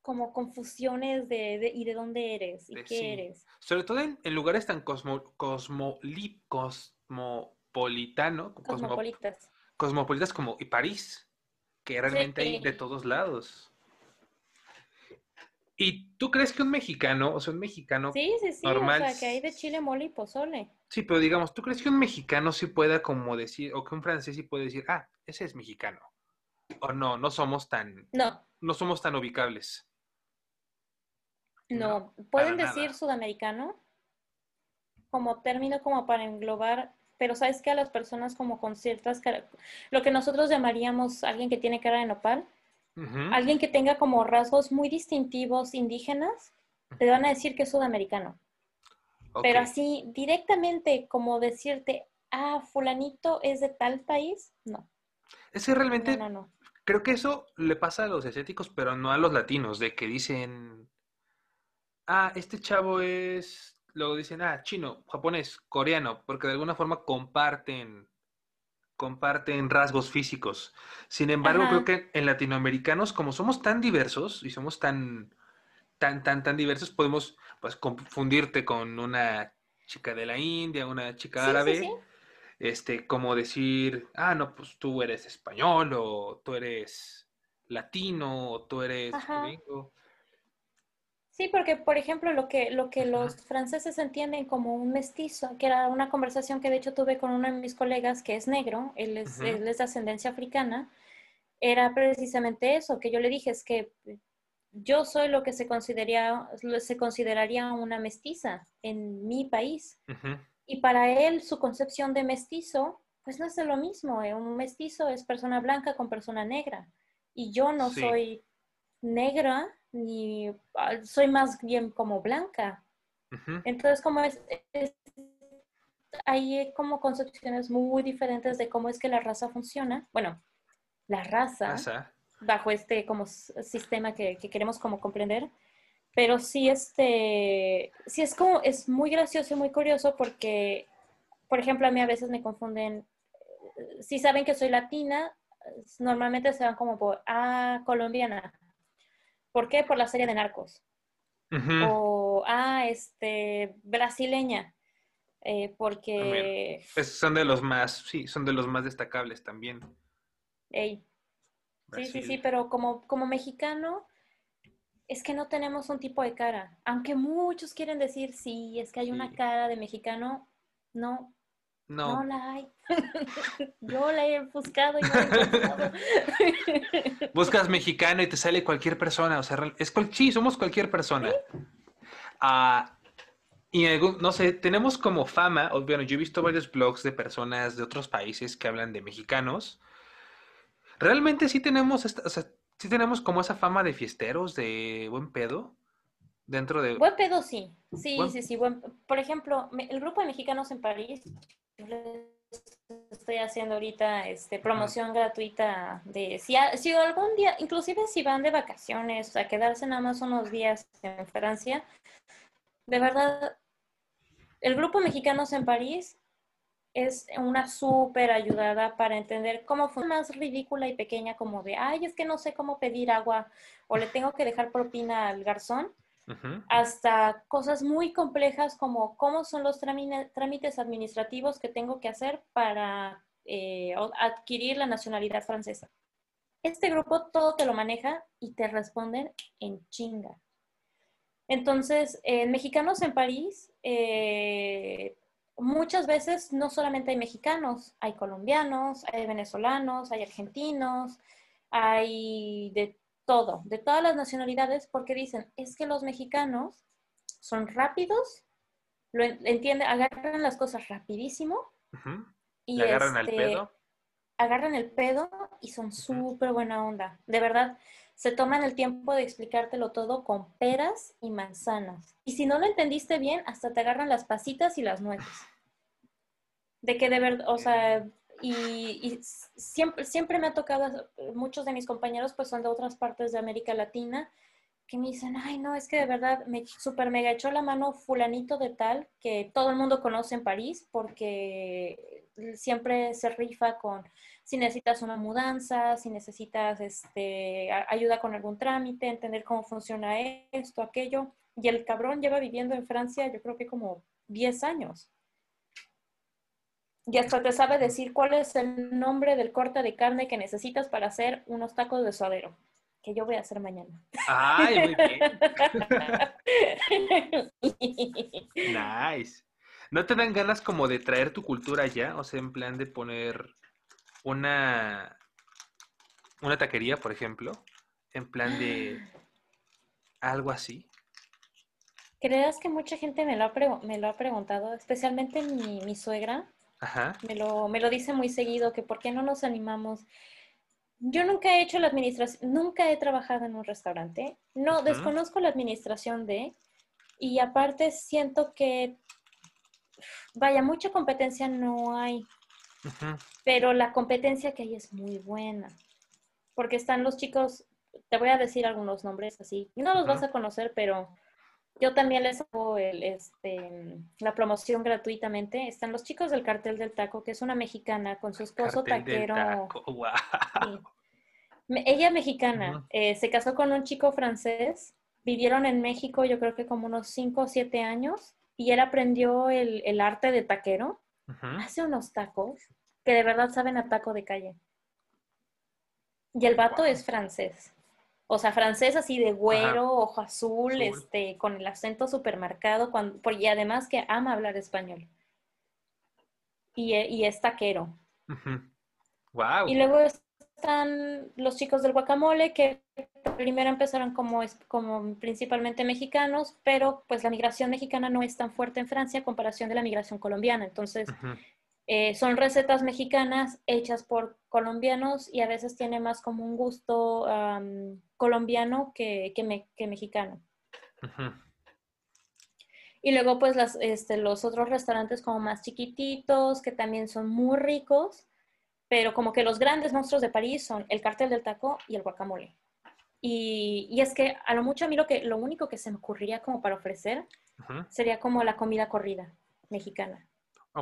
como confusiones de, de- y de dónde eres y De- qué sí. eres. Sobre todo en, en lugares tan cosmo, cosmoli- cosmopolitano, cosmo- Cosmopolitas. como y París, que realmente hay de todos lados. ¿Y tú crees que un mexicano, o sea, un mexicano, Sí, sí, sí, normal o sea, que hay de chile, mole y pozole. sí, pero digamos, ¿tú crees que un mexicano sí pueda como decir, o que un francés sí puede decir, ah, ese es mexicano? O no, no somos tan, No, no somos tan ubicables. No, pueden decir nada. sudamericano como término como para englobar, pero sabes que a las personas como con ciertas, lo que nosotros llamaríamos alguien que tiene cara de nopal, alguien que tenga como rasgos muy distintivos indígenas, te van a decir que es sudamericano. Pero así directamente como decirte, ah, fulanito es de tal país, no, Es que realmente no, no, no. Creo que eso le pasa a los asiáticos, pero no a los latinos, de que dicen, ah, este chavo es, luego dicen, ah, chino, japonés, coreano, porque de alguna forma comparten, comparten rasgos físicos. Sin embargo, creo que en latinoamericanos, como somos tan diversos y somos tan, tan, tan, tan diversos, podemos pues confundirte con una chica de la India, una chica árabe este, como decir, ah, no, pues tú eres español o tú eres latino o tú eres gringo. Sí, porque por ejemplo lo que, lo que los franceses entienden como un mestizo, que era una conversación que de hecho tuve con uno de mis colegas que es negro, él es, él es de ascendencia africana, era precisamente eso, que yo le dije, es que yo soy lo que se consideraría, se consideraría una mestiza en mi país. Y para él, su concepción de mestizo, pues no es lo mismo. ¿eh? Un mestizo es persona blanca con persona negra. Y yo no soy negra, ni ah, soy más bien como blanca. Entonces, como es, hay como concepciones muy diferentes de cómo es que la raza funciona. Bueno, la raza, bajo este como sistema que, que queremos como comprender, pero sí, este, sí es como, es muy gracioso y muy curioso porque, por ejemplo, a mí a veces me confunden, eh, si saben que soy latina, normalmente se van como por, ah, colombiana. ¿Por qué? Por la serie de Narcos. O, ah, este, brasileña. Eh, porque... son de los más, sí, son de los más destacables también. Sí, sí, sí, pero como, como mexicano, es que no tenemos un tipo de cara. Aunque muchos quieren decir, sí, es que hay una cara de mexicano, no. No. la hay. Yo la he buscado y no he encontrado. Buscas mexicano y te sale cualquier persona. O sea, es sí, somos cualquier persona. Ah, y no sé, tenemos como fama, o, bueno, yo he visto varios blogs de personas de otros países que hablan de mexicanos. Realmente sí tenemos, esta, o sea, sí tenemos como esa fama de fiesteros, de buen pedo, dentro de... Buen pedo, sí. Sí, sí, sí. Por ejemplo, el grupo de mexicanos en París, estoy haciendo ahorita este, promoción gratuita de si, si algún día, inclusive si van de vacaciones, a quedarse nada más unos días en Francia, de verdad, el grupo mexicanos en París es una súper ayudada para entender cómo fue más ridícula y pequeña como de, ay, es que no sé cómo pedir agua o le tengo que dejar propina al garzón, hasta cosas muy complejas como cómo son los trámites administrativos que tengo que hacer para eh, adquirir la nacionalidad francesa. Este grupo todo te lo maneja y te responden en chinga. Entonces, en Mexicanos en París, eh, muchas veces no solamente hay mexicanos, hay colombianos, hay venezolanos, hay argentinos, hay de todo, de todas las nacionalidades, porque dicen, es que los mexicanos son rápidos, lo entienden, agarran las cosas rapidísimo. Y agarran el este, pedo. Agarran el pedo y son súper buena onda. De verdad, se toman el tiempo de explicártelo todo con peras y manzanas. Y si no lo entendiste bien, hasta te agarran las pasitas y las nueces. De que de verdad, o sea, y, siempre, siempre me ha tocado, muchos de mis compañeros pues son de otras partes de América Latina, que me dicen, ay, no, es que de verdad me super mega echó la mano fulanito de tal, que todo el mundo conoce en París, porque siempre se rifa con si necesitas una mudanza, si necesitas este, ayuda con algún trámite, entender cómo funciona esto, aquello. Y el cabrón lleva viviendo en Francia, yo creo que como 10 años. Y hasta te sabe decir cuál es el nombre del corte de carne que necesitas para hacer unos tacos de suadero, que yo voy a hacer mañana. ¡Ay, muy bien! nice. ¿No te dan ganas como de traer tu cultura ya? O sea, en plan de poner una, una taquería, por ejemplo, en plan de algo así. ¿Crees que mucha gente me lo ha, me lo ha preguntado? Especialmente mi, mi suegra. Me lo, me lo dice muy seguido, que por qué no nos animamos. Yo nunca he hecho la administración, nunca he trabajado en un restaurante, no, desconozco la administración de, y aparte siento que, vaya, mucha competencia no hay, pero la competencia que hay es muy buena. porque están los chicos, te voy a decir algunos nombres así, no los vas a conocer, pero yo también les hago el, este, la promoción gratuitamente. Están los chicos del Cartel del Taco, que es una mexicana con su esposo taquero. Ella mexicana, eh, se casó con un chico francés, vivieron en México yo creo que como unos 5 o 7 años y él aprendió el, arte de taquero. Hace unos tacos que de verdad saben a taco de calle. Y el vato es francés. O sea, francés así de güero, ojo azul, este, con el acento supermercado, cuando, y además que ama hablar español. Y, y es taquero. Wow. Y luego están los chicos del guacamole que primero empezaron como, como principalmente mexicanos, pero pues la migración mexicana no es tan fuerte en Francia en comparación de la migración colombiana. Entonces, eh, son recetas mexicanas hechas por colombianos y a veces tiene más como un gusto colombiano que, que, mexicano. Y luego pues las, este, los otros restaurantes como más chiquititos, que también son muy ricos, pero como que los grandes monstruos de París son el cartel del taco y el guacamole. Y, y es que a lo mucho a mí lo, que, lo único que se me ocurriría como para ofrecer sería como la comida corrida mexicana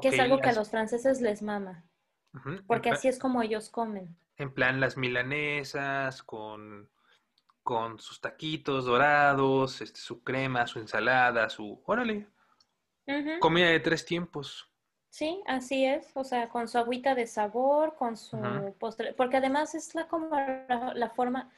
que es algo que a los franceses les mama. Porque así es como ellos comen. En plan las milanesas con, con sus taquitos dorados, este, su crema, su ensalada, su... Órale. Comida de tres tiempos. Sí, así es. O sea, con su agüita de sabor, con su postre. Porque además es la, como la, forma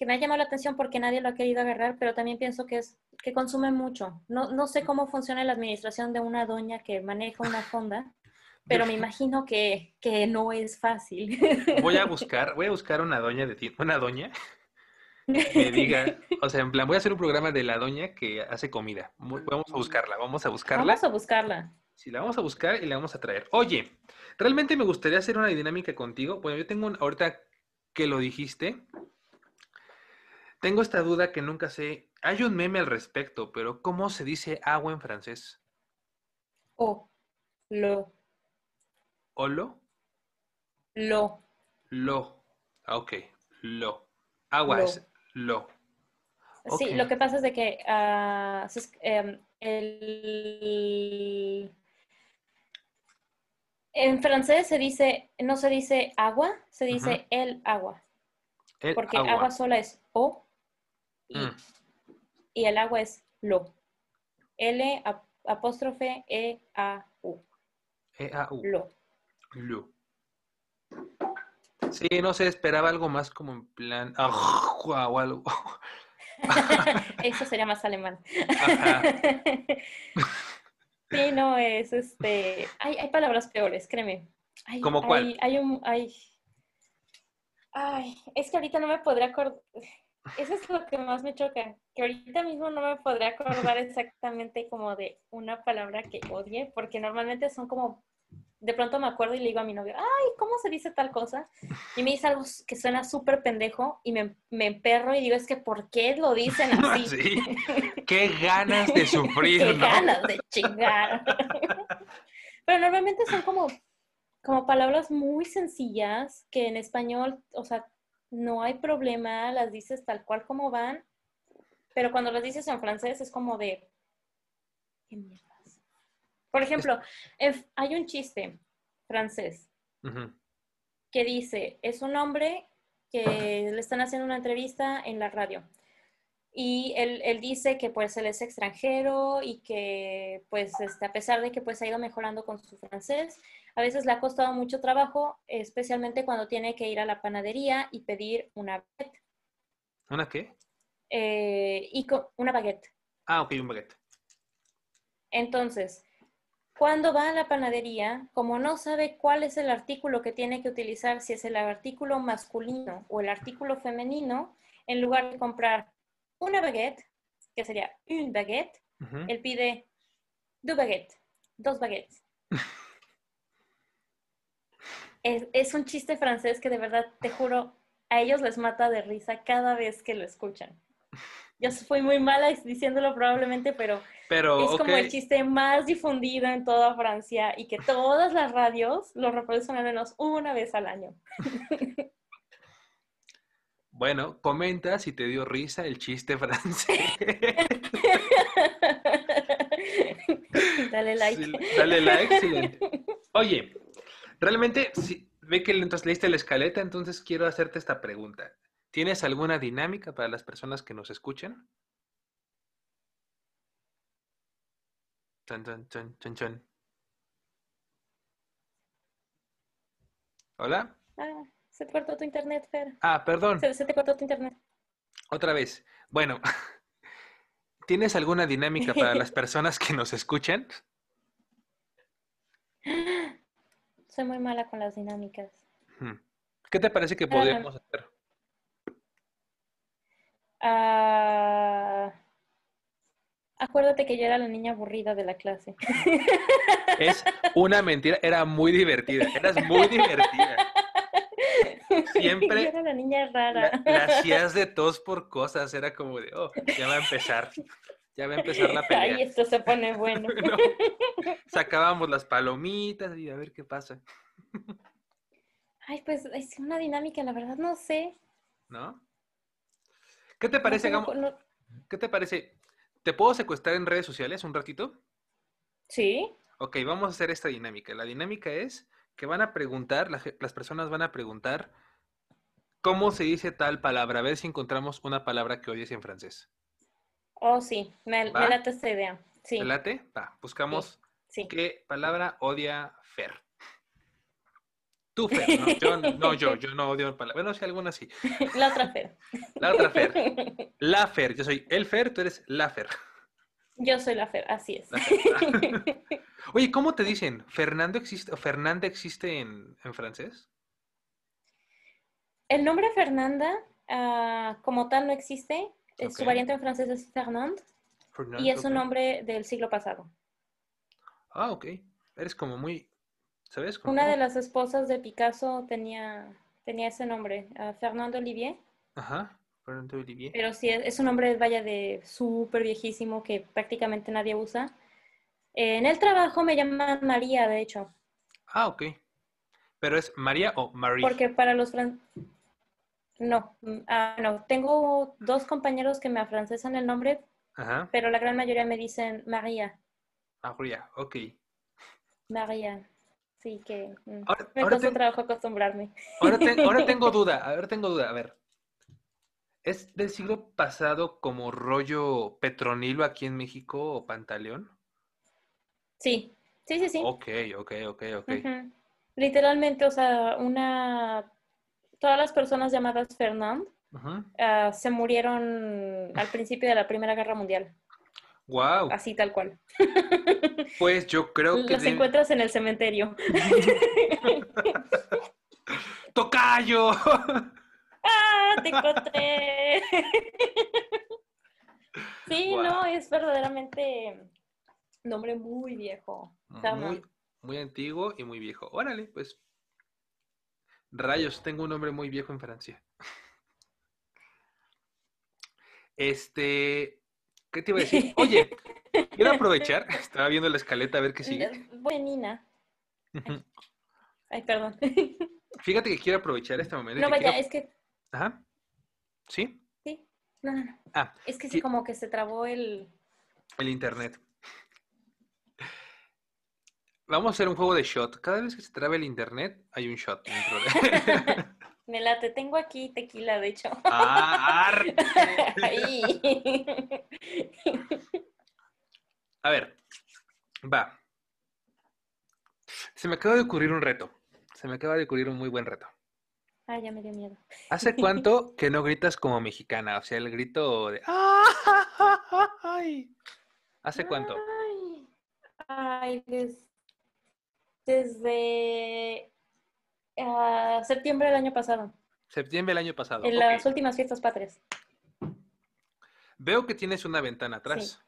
que me ha llamado la atención porque nadie lo ha querido agarrar, pero también pienso que es que consume mucho. No, no sé cómo funciona la administración de una doña que maneja una fonda, pero me imagino que, que no es fácil. Voy a buscar, voy a buscar una doña de ti, una doña me diga, o sea, en plan, voy a hacer un programa de la doña que hace comida. Vamos a buscarla, vamos a buscarla. Vamos a buscarla. Sí, la vamos a buscar y la vamos a traer. Oye, realmente me gustaría hacer una dinámica contigo. Bueno, yo tengo un, ahorita que lo dijiste, tengo esta duda que nunca sé. Hay un meme al respecto, pero ¿cómo se dice agua en francés? O. Lo. ¿Olo? Lo. Lo. Ah, ok. Lo. Agua es lo. Sí, lo que pasa es de que uh, el... en francés se dice, no se dice agua, se dice el agua. porque agua sola es o Mm. y, el agua es lo. L apóstrofe E A U. E A U. Lo. Lo. Sí, no sé, esperaba algo más como en plan o algo. Eso sería más alemán. sí, no, es este. Hay, hay palabras peores, créeme. Hay, ¿Como cuál? Hay, un. Hay... Ay, es que ahorita no me podría acordar. Eso es lo que más me choca, que ahorita mismo no me podría acordar exactamente como de una palabra que odie, porque normalmente son como, de pronto me acuerdo y le digo a mi novio, ay, ¿cómo se dice tal cosa? Y me dice algo que suena súper pendejo y me, me emperro y digo, es que ¿por qué lo dicen así? Sí. Qué ganas de sufrir, Qué ganas de chingar. Pero normalmente son como, como palabras muy sencillas que en español, o sea, no hay problema, las dices tal cual como van, pero cuando las dices en francés es como de, ¿qué mierdas? Por ejemplo, hay un chiste francés que dice, es un hombre que le están haciendo una entrevista en la radio. Y él, dice que pues él es extranjero y que pues este, a pesar de que pues ha ido mejorando con su francés, a veces le ha costado mucho trabajo, especialmente cuando tiene que ir a la panadería y pedir una baguette. ¿Una qué? Eh, y una baguette. Ah, ok, un baguette. Entonces, cuando va a la panadería, como no sabe cuál es el artículo que tiene que utilizar, si es el artículo masculino o el artículo femenino, en lugar de comprar una baguette, que sería un baguette, él pide baguettes, dos baguettes. es, un chiste francés que de verdad, te juro, a ellos les mata de risa cada vez que lo escuchan. Yo fui muy mala diciéndolo probablemente, pero, pero es como el chiste más difundido en toda Francia y que todas las radios lo reproducen al menos una vez al año. Bueno, comenta si te dio risa el chiste francés. Dale like. Sí, dale like, excelente. Oye, realmente, si, ve que entonces leíste la escaleta, entonces quiero hacerte esta pregunta. ¿Tienes alguna dinámica para las personas que nos escuchan? Chan, chan, chan, chan, chan. ¿Hola? Ah, se te cortó tu internet, Fer. Ah, perdón, Se, se te cortó tu internet. otra vez. Bueno, ¿tienes alguna dinámica para las personas que nos escuchan? Soy muy mala con las dinámicas. Hmm. ¿Qué te parece que Ah. podríamos hacer? Ah, acuérdate que yo era la niña aburrida de la clase. Es una mentira, era muy divertida, eras muy divertida. Siempre Yo era la niña rara. La, la hacías de tos por cosas, era como de, oh, ya va a empezar, ya va a empezar la pelea. Ay, esto se pone bueno. No. Sacábamos las palomitas y a ver qué pasa, Ay, pues es una dinámica, la verdad no sé. ¿no? ¿Qué te parece, No ¿Qué te parece? ¿Te puedo secuestrar en redes sociales un ratito? Sí, Ok, vamos a hacer esta dinámica. La dinámica es que van a preguntar, la las personas van a preguntar cómo se dice tal palabra, a ver si encontramos una palabra que odies en francés. Oh sí, me, me late esta idea. Sí, ¿Te late? Va, buscamos sí. ¿Qué palabra odia Fer? Tú, Fer, no, yo no, yo, yo no odio palabras. Bueno, si alguna sí. La otra Fer. La otra Fer. La Fer, yo soy el Fer, tú eres la Fer. Yo soy la Fer, así es. Fer. Oye, ¿cómo te dicen? ¿Fernando existe o Fernanda existe en, en francés? El nombre Fernanda, ah, como tal, no existe. Eh. Su variante en francés es Fernand Fernando, y es un nombre del siglo pasado. Ah, ok. Eres como muy, ¿sabes? Como- Una de las esposas de Picasso tenía, tenía ese nombre, ah, Fernand Olivier, Ajá, Fernando Olivier. pero sí, es, es un nombre, vaya, de súper viejísimo que prácticamente nadie usa. Eh, en el trabajo me llaman María, de hecho, Ah, ok. ¿Pero es María o Marie? porque para los fran... No, mm, ah, no, tengo dos compañeros que me afrancesan el nombre, Ajá, pero la gran mayoría me dicen María, María, ok. María. Sí, que mm, Ahora, me ahora trabajo acostumbrarme. Ahora, te- ahora tengo duda, ahora tengo duda, a ver. ¿Es del siglo pasado como rollo Petronilo aquí en México o Pantaleón? Sí, sí, sí, sí. Ok, ok, ok, ok. Literalmente, o sea, una... Todas las personas llamadas Fernand ah, se murieron al principio de la Primera Guerra Mundial, Wow, así tal cual. pues yo creo que Las de- encuentras en el cementerio. ¡Tocayo! ¡Ah, te encontré! Sí, no, es verdaderamente nombre muy viejo. Muy, muy antiguo y muy viejo. Órale, pues. Rayos, tengo un nombre muy viejo en Francia. Este, ¿qué te iba a decir? Oye, quiero aprovechar, estaba viendo la escaleta a ver qué sigue. Buenina. Ujú. Ay, perdón. Fíjate que quiero aprovechar este momento. No, vaya, quiero- es que... Ajá. ¿Sí? Sí, no, no, no. Ah, Es que Sí. sí, como que se trabó el... el internet. Vamos a hacer un juego de shot. Cada vez que se trabe el internet, hay un shot dentro de... Me late, tengo aquí tequila, de hecho. ah. A ver, va. Se me acaba de ocurrir un reto. Se me acaba de ocurrir un muy buen reto. Ay, ya me dio miedo. ¿Hace cuánto que no gritas como mexicana? O sea, el grito de... ¡Ay! ¿Hace cuánto? Ay, ay, des- desde ah, septiembre del año pasado, Septiembre del año pasado. en las últimas fiestas patrias. Veo que tienes una ventana atrás.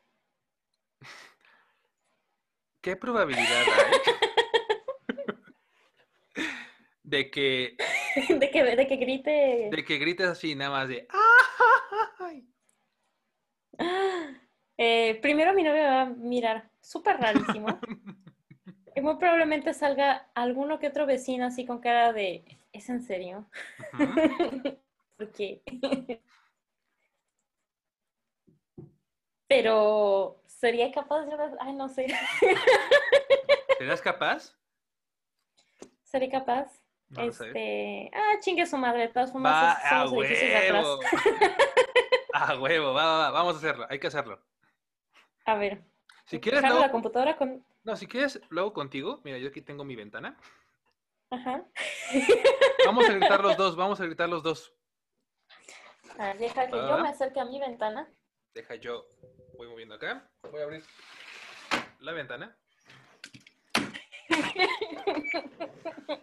¿Qué probabilidad hay de que, de, que, de que grite. de que grites así nada más de... ¡Ay! Eh, primero mi novio va a mirar súper rarísimo. Y muy probablemente salga alguno que otro vecino así con cara de, ¿es en serio? Ujú. qué. Pero sería capaz de... Ay, no sé. ¿Serías capaz? ¿Sería capaz? No sé. este... Ah, chingue su madre, de todas Va formas a de atrás. huevo. A huevo, va, va, va, vamos a hacerlo, hay que hacerlo. A ver. Si quieres, Jalo luego, la computadora con... no, si quieres, luego contigo, mira, yo aquí tengo mi ventana. Ajá. Vamos a gritar los dos, vamos a gritar los dos. Deja que yo me acerque a mi ventana. Deja yo, voy moviendo acá, voy a abrir la ventana.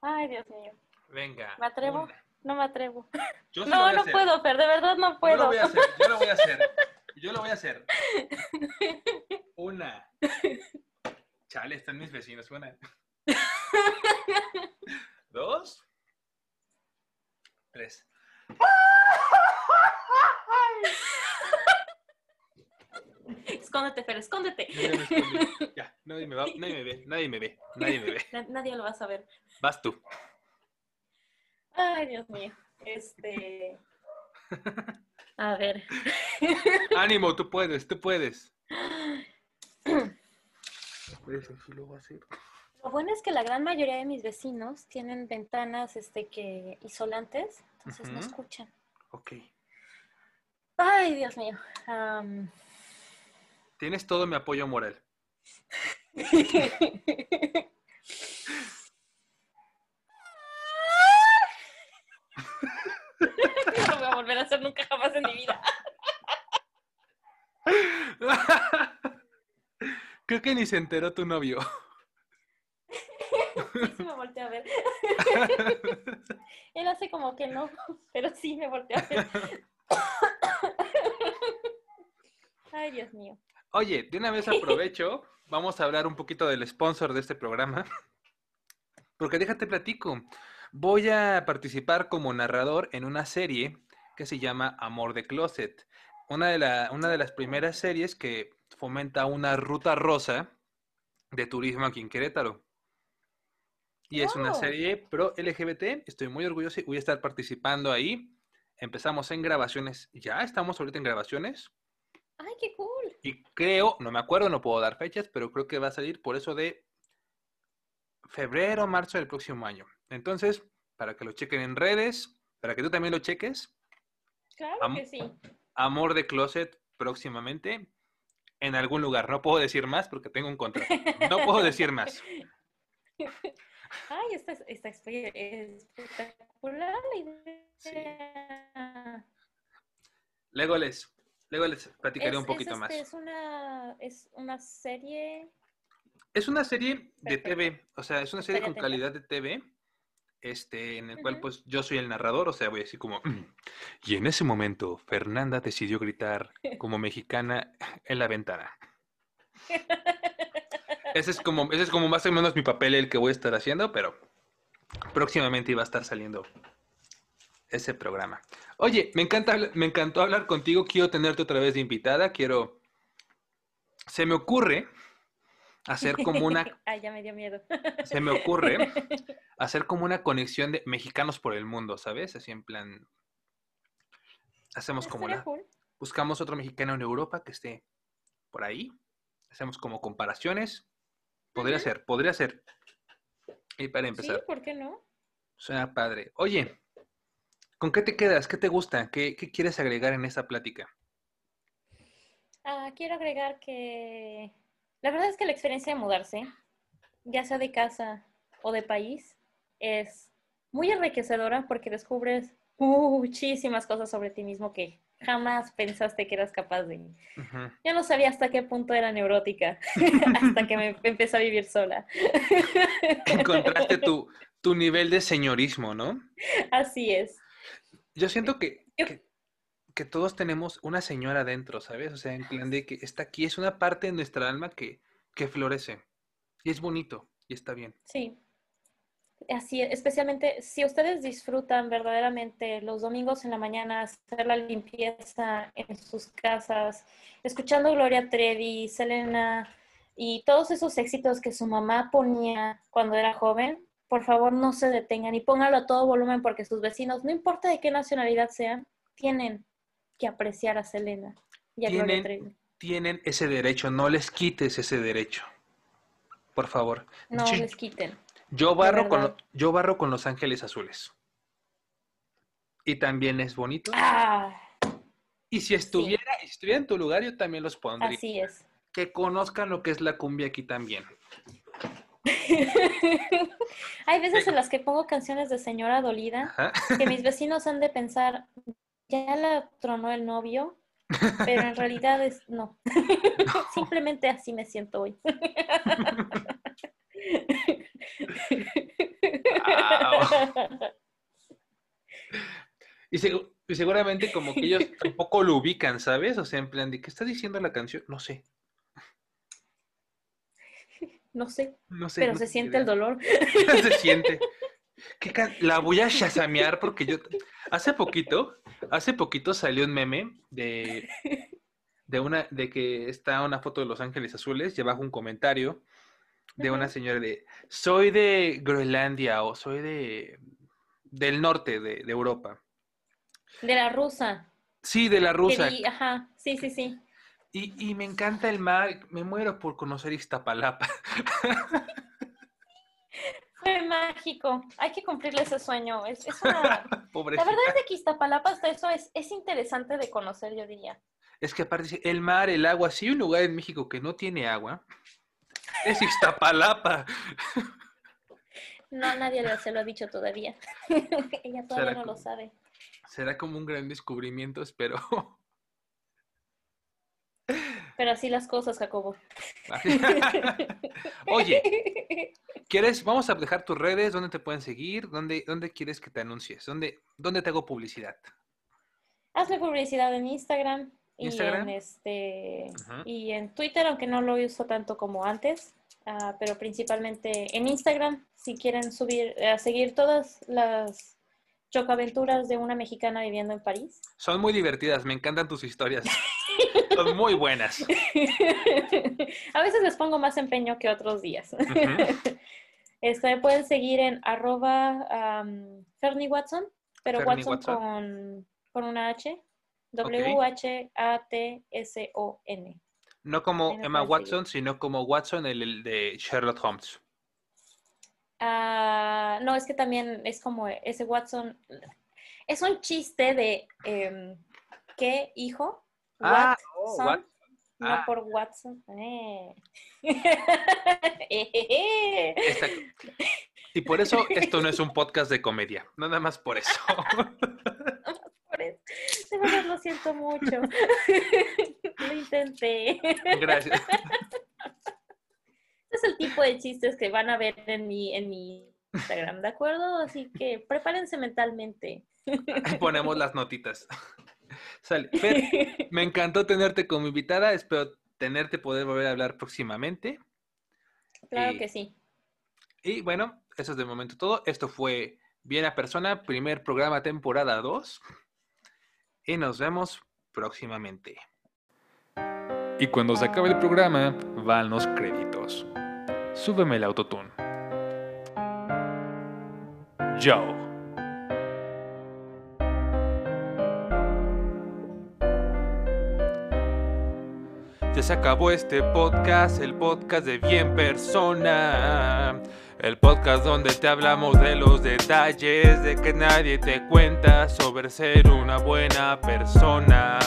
Ay, Dios mío. Venga. ¿Me atrevo? una. No me atrevo. Yo sí lo No, no hacer. puedo, Fer, de verdad no Yo lo puedo. voy a hacer, yo lo voy a hacer. Yo lo voy a hacer. Una. Chale, están mis vecinos. Una. Dos. Tres. Escóndete, Fer, escóndete. Yo ya nadie me, va, nadie me ve, nadie me ve, nadie me ve. Na- Nadie lo va a saber. Vas tú. Ay, Dios mío. Este. A ver. Ánimo, tú puedes, tú puedes. Eso sí lo va a hacer. Lo bueno es que la gran mayoría de mis vecinos tienen ventanas este, que isolantes, entonces no escuchan. Ok. Ay, Dios mío. Tienes todo mi apoyo moral. no lo voy a volver a hacer nunca jamás en mi vida. Creo que ni se enteró tu novio. Sí, sí me volteé a ver. Él hace como que no, pero sí me volteé a ver. Ay, Dios mío. Oye, de una vez aprovecho, vamos a hablar un poquito del sponsor de este programa. Porque déjate platico. Voy a participar como narrador en una serie que se llama Amor de Closet. Una de, la- una de las primeras series que fomenta una ruta rosa de turismo aquí en Querétaro. Y es una Wow. serie pro LGBT. Estoy muy orgulloso y voy a estar participando ahí. Empezamos en grabaciones. Ya estamos ahorita en grabaciones. Ay, qué cool. Y creo, no me acuerdo, no puedo dar fechas, pero creo que va a salir por eso de febrero o marzo del próximo año. Entonces, para que lo chequen en redes, para que tú también lo cheques, Claro Am- que sí. Amor de Closet próximamente en algún lugar. No puedo decir más porque tengo un contrato. No puedo decir más. Ay, esta, esta espe- espectacular la idea. Luego les, luego les platicaré Es- un poquito es, más. este, Es una, es una serie. Es una serie de. TV, o sea, es una serie con calidad de TV, este, en el cual pues yo soy el narrador, o sea, voy a decir como, "Mm". y en ese momento Fernanda decidió gritar como mexicana en la ventana. Ese es como, ese es como más o menos mi papel el que voy a estar haciendo, pero próximamente iba a estar saliendo ese programa. Oye, me encanta, me encantó hablar contigo, quiero tenerte otra vez de invitada, quiero, se me ocurre hacer como una Ay, ya me dio miedo. se me ocurre hacer como una conexión de mexicanos por el mundo, ¿sabes? Así en plan, hacemos como cool. buscamos otro mexicano en Europa que esté por ahí, hacemos como comparaciones, podría Ujú. ser, podría ser. Y para Sí, empezar, ¿por qué no? suena padre. Oye, ¿con qué te quedas? ¿Qué te gusta? ¿Qué, qué quieres agregar en esta plática? Ah, quiero agregar que la verdad es que la experiencia de mudarse, ya sea de casa o de país, es muy enriquecedora porque descubres muchísimas cosas sobre ti mismo que jamás pensaste que eras capaz de. Ujú. Yo no sabía hasta qué punto era neurótica, hasta que me empecé a vivir sola. Encontraste tu, tu nivel de señorismo, ¿no? Así es. Yo siento que, que todos tenemos una señora dentro, ¿sabes? O sea, en plan de que está aquí, es una parte de nuestra alma que, que florece. Y es bonito, y está bien. Sí. Así, es, especialmente si ustedes disfrutan verdaderamente los domingos en la mañana hacer la limpieza en sus casas, escuchando Gloria Trevi, Selena y todos esos éxitos que su mamá ponía cuando era joven, por favor no se detengan y póngalo a todo volumen porque sus vecinos, no importa de qué nacionalidad sean, tienen que apreciar a Selena y a Gloria Trevi. Tienen, ese derecho, no les quites ese derecho. Por favor. No Yo- les quiten. Yo barro, con, verdad. lo- yo barro con Los Ángeles Azules. Y también es bonito. Ah, Y si estuviera, si estuviera en tu lugar, yo también los pondría. así es. Que conozcan lo que es la cumbia aquí también. Hay veces en las que pongo canciones de señora dolida Ajá. que mis vecinos han de pensar, ya la tronó el novio, pero en realidad es no. Simplemente así me siento hoy. Y, segu- y seguramente como que ellos tampoco lo ubican, ¿sabes? O sea, en plan de, ¿qué está diciendo la canción? No sé. No sé, No sé. pero no se siente el dolor. se siente. ¿Qué can- La voy a chasamear porque yo... Hace poquito, hace poquito salió un meme de, de una, de que está una foto de Los Ángeles Azules y abajo un comentario de una señora de, soy de Groenlandia o soy de, del norte de, de Europa. De la rusa. Sí, de la rusa. di- ajá, sí, sí, sí. Y, y me encanta el mar, me muero por conocer Iztapalapa. Fue mágico. Hay que cumplirle ese sueño. Es, es una... La verdad es que Iztapalapa hasta eso es, es interesante de conocer, yo diría. Es que aparte el mar, el agua, si hay un lugar en México que no tiene agua, es Iztapalapa. No, nadie se lo ha dicho todavía. Ella todavía no lo sabe. Será como un gran descubrimiento, espero. Pero así las cosas, Jacobo. Oye, ¿quieres? Vamos a dejar tus redes, ¿dónde te pueden seguir? ¿Dónde, dónde quieres que te anuncies? ¿Dónde, ¿Dónde te hago publicidad? Hazle publicidad en Instagram y ¿Instagram? en este y en Twitter, aunque no lo uso tanto como antes, ah, pero principalmente en Instagram, si quieren subir, a seguir todas las chocaventuras de una mexicana viviendo en París. Son muy divertidas, me encantan tus historias. Son muy buenas. a veces les pongo más empeño que otros días. Ujú. Este, me pueden seguir en arroba Fernie Watson, pero Fernie Watson, Watson. Con, con una H. W-H-A-T-S-O-N. No como Emma seguir. Watson, sino como Watson, el, el de Sherlock Holmes. Ah, no, es que también es como ese Watson. Es un chiste de em, ¿qué hijo? Ah, Watson, oh, no ah. por Watson. Eh. Y por eso esto no es un podcast de comedia, nada más por eso. Por eso. De verdad lo siento mucho. Lo intenté. Gracias. Este es el tipo de chistes que van a ver en mi, en mi Instagram, ¿de acuerdo? Así que prepárense mentalmente. Ponemos las notitas. Sale. Fer, me encantó tenerte como invitada. Espero tenerte poder volver a hablar próximamente. Claro Y- que sí. Y bueno, eso es de momento todo. Esto fue Bien a Persona, primer programa, temporada 2. Y nos vemos próximamente. Y cuando se acabe el programa, van los créditos. Súbeme el autotune. Yo. Ya se acabó este podcast, el podcast de Bien Persona. El podcast donde te hablamos de los detalles, de que nadie te cuenta sobre ser una buena persona.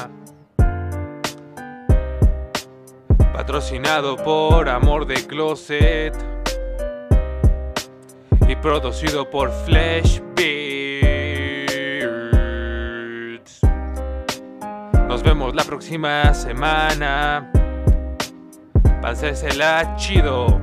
Patrocinado por Amor de Closet y producido por Flesh Beards. Nos vemos la próxima semana. Pásesela chido.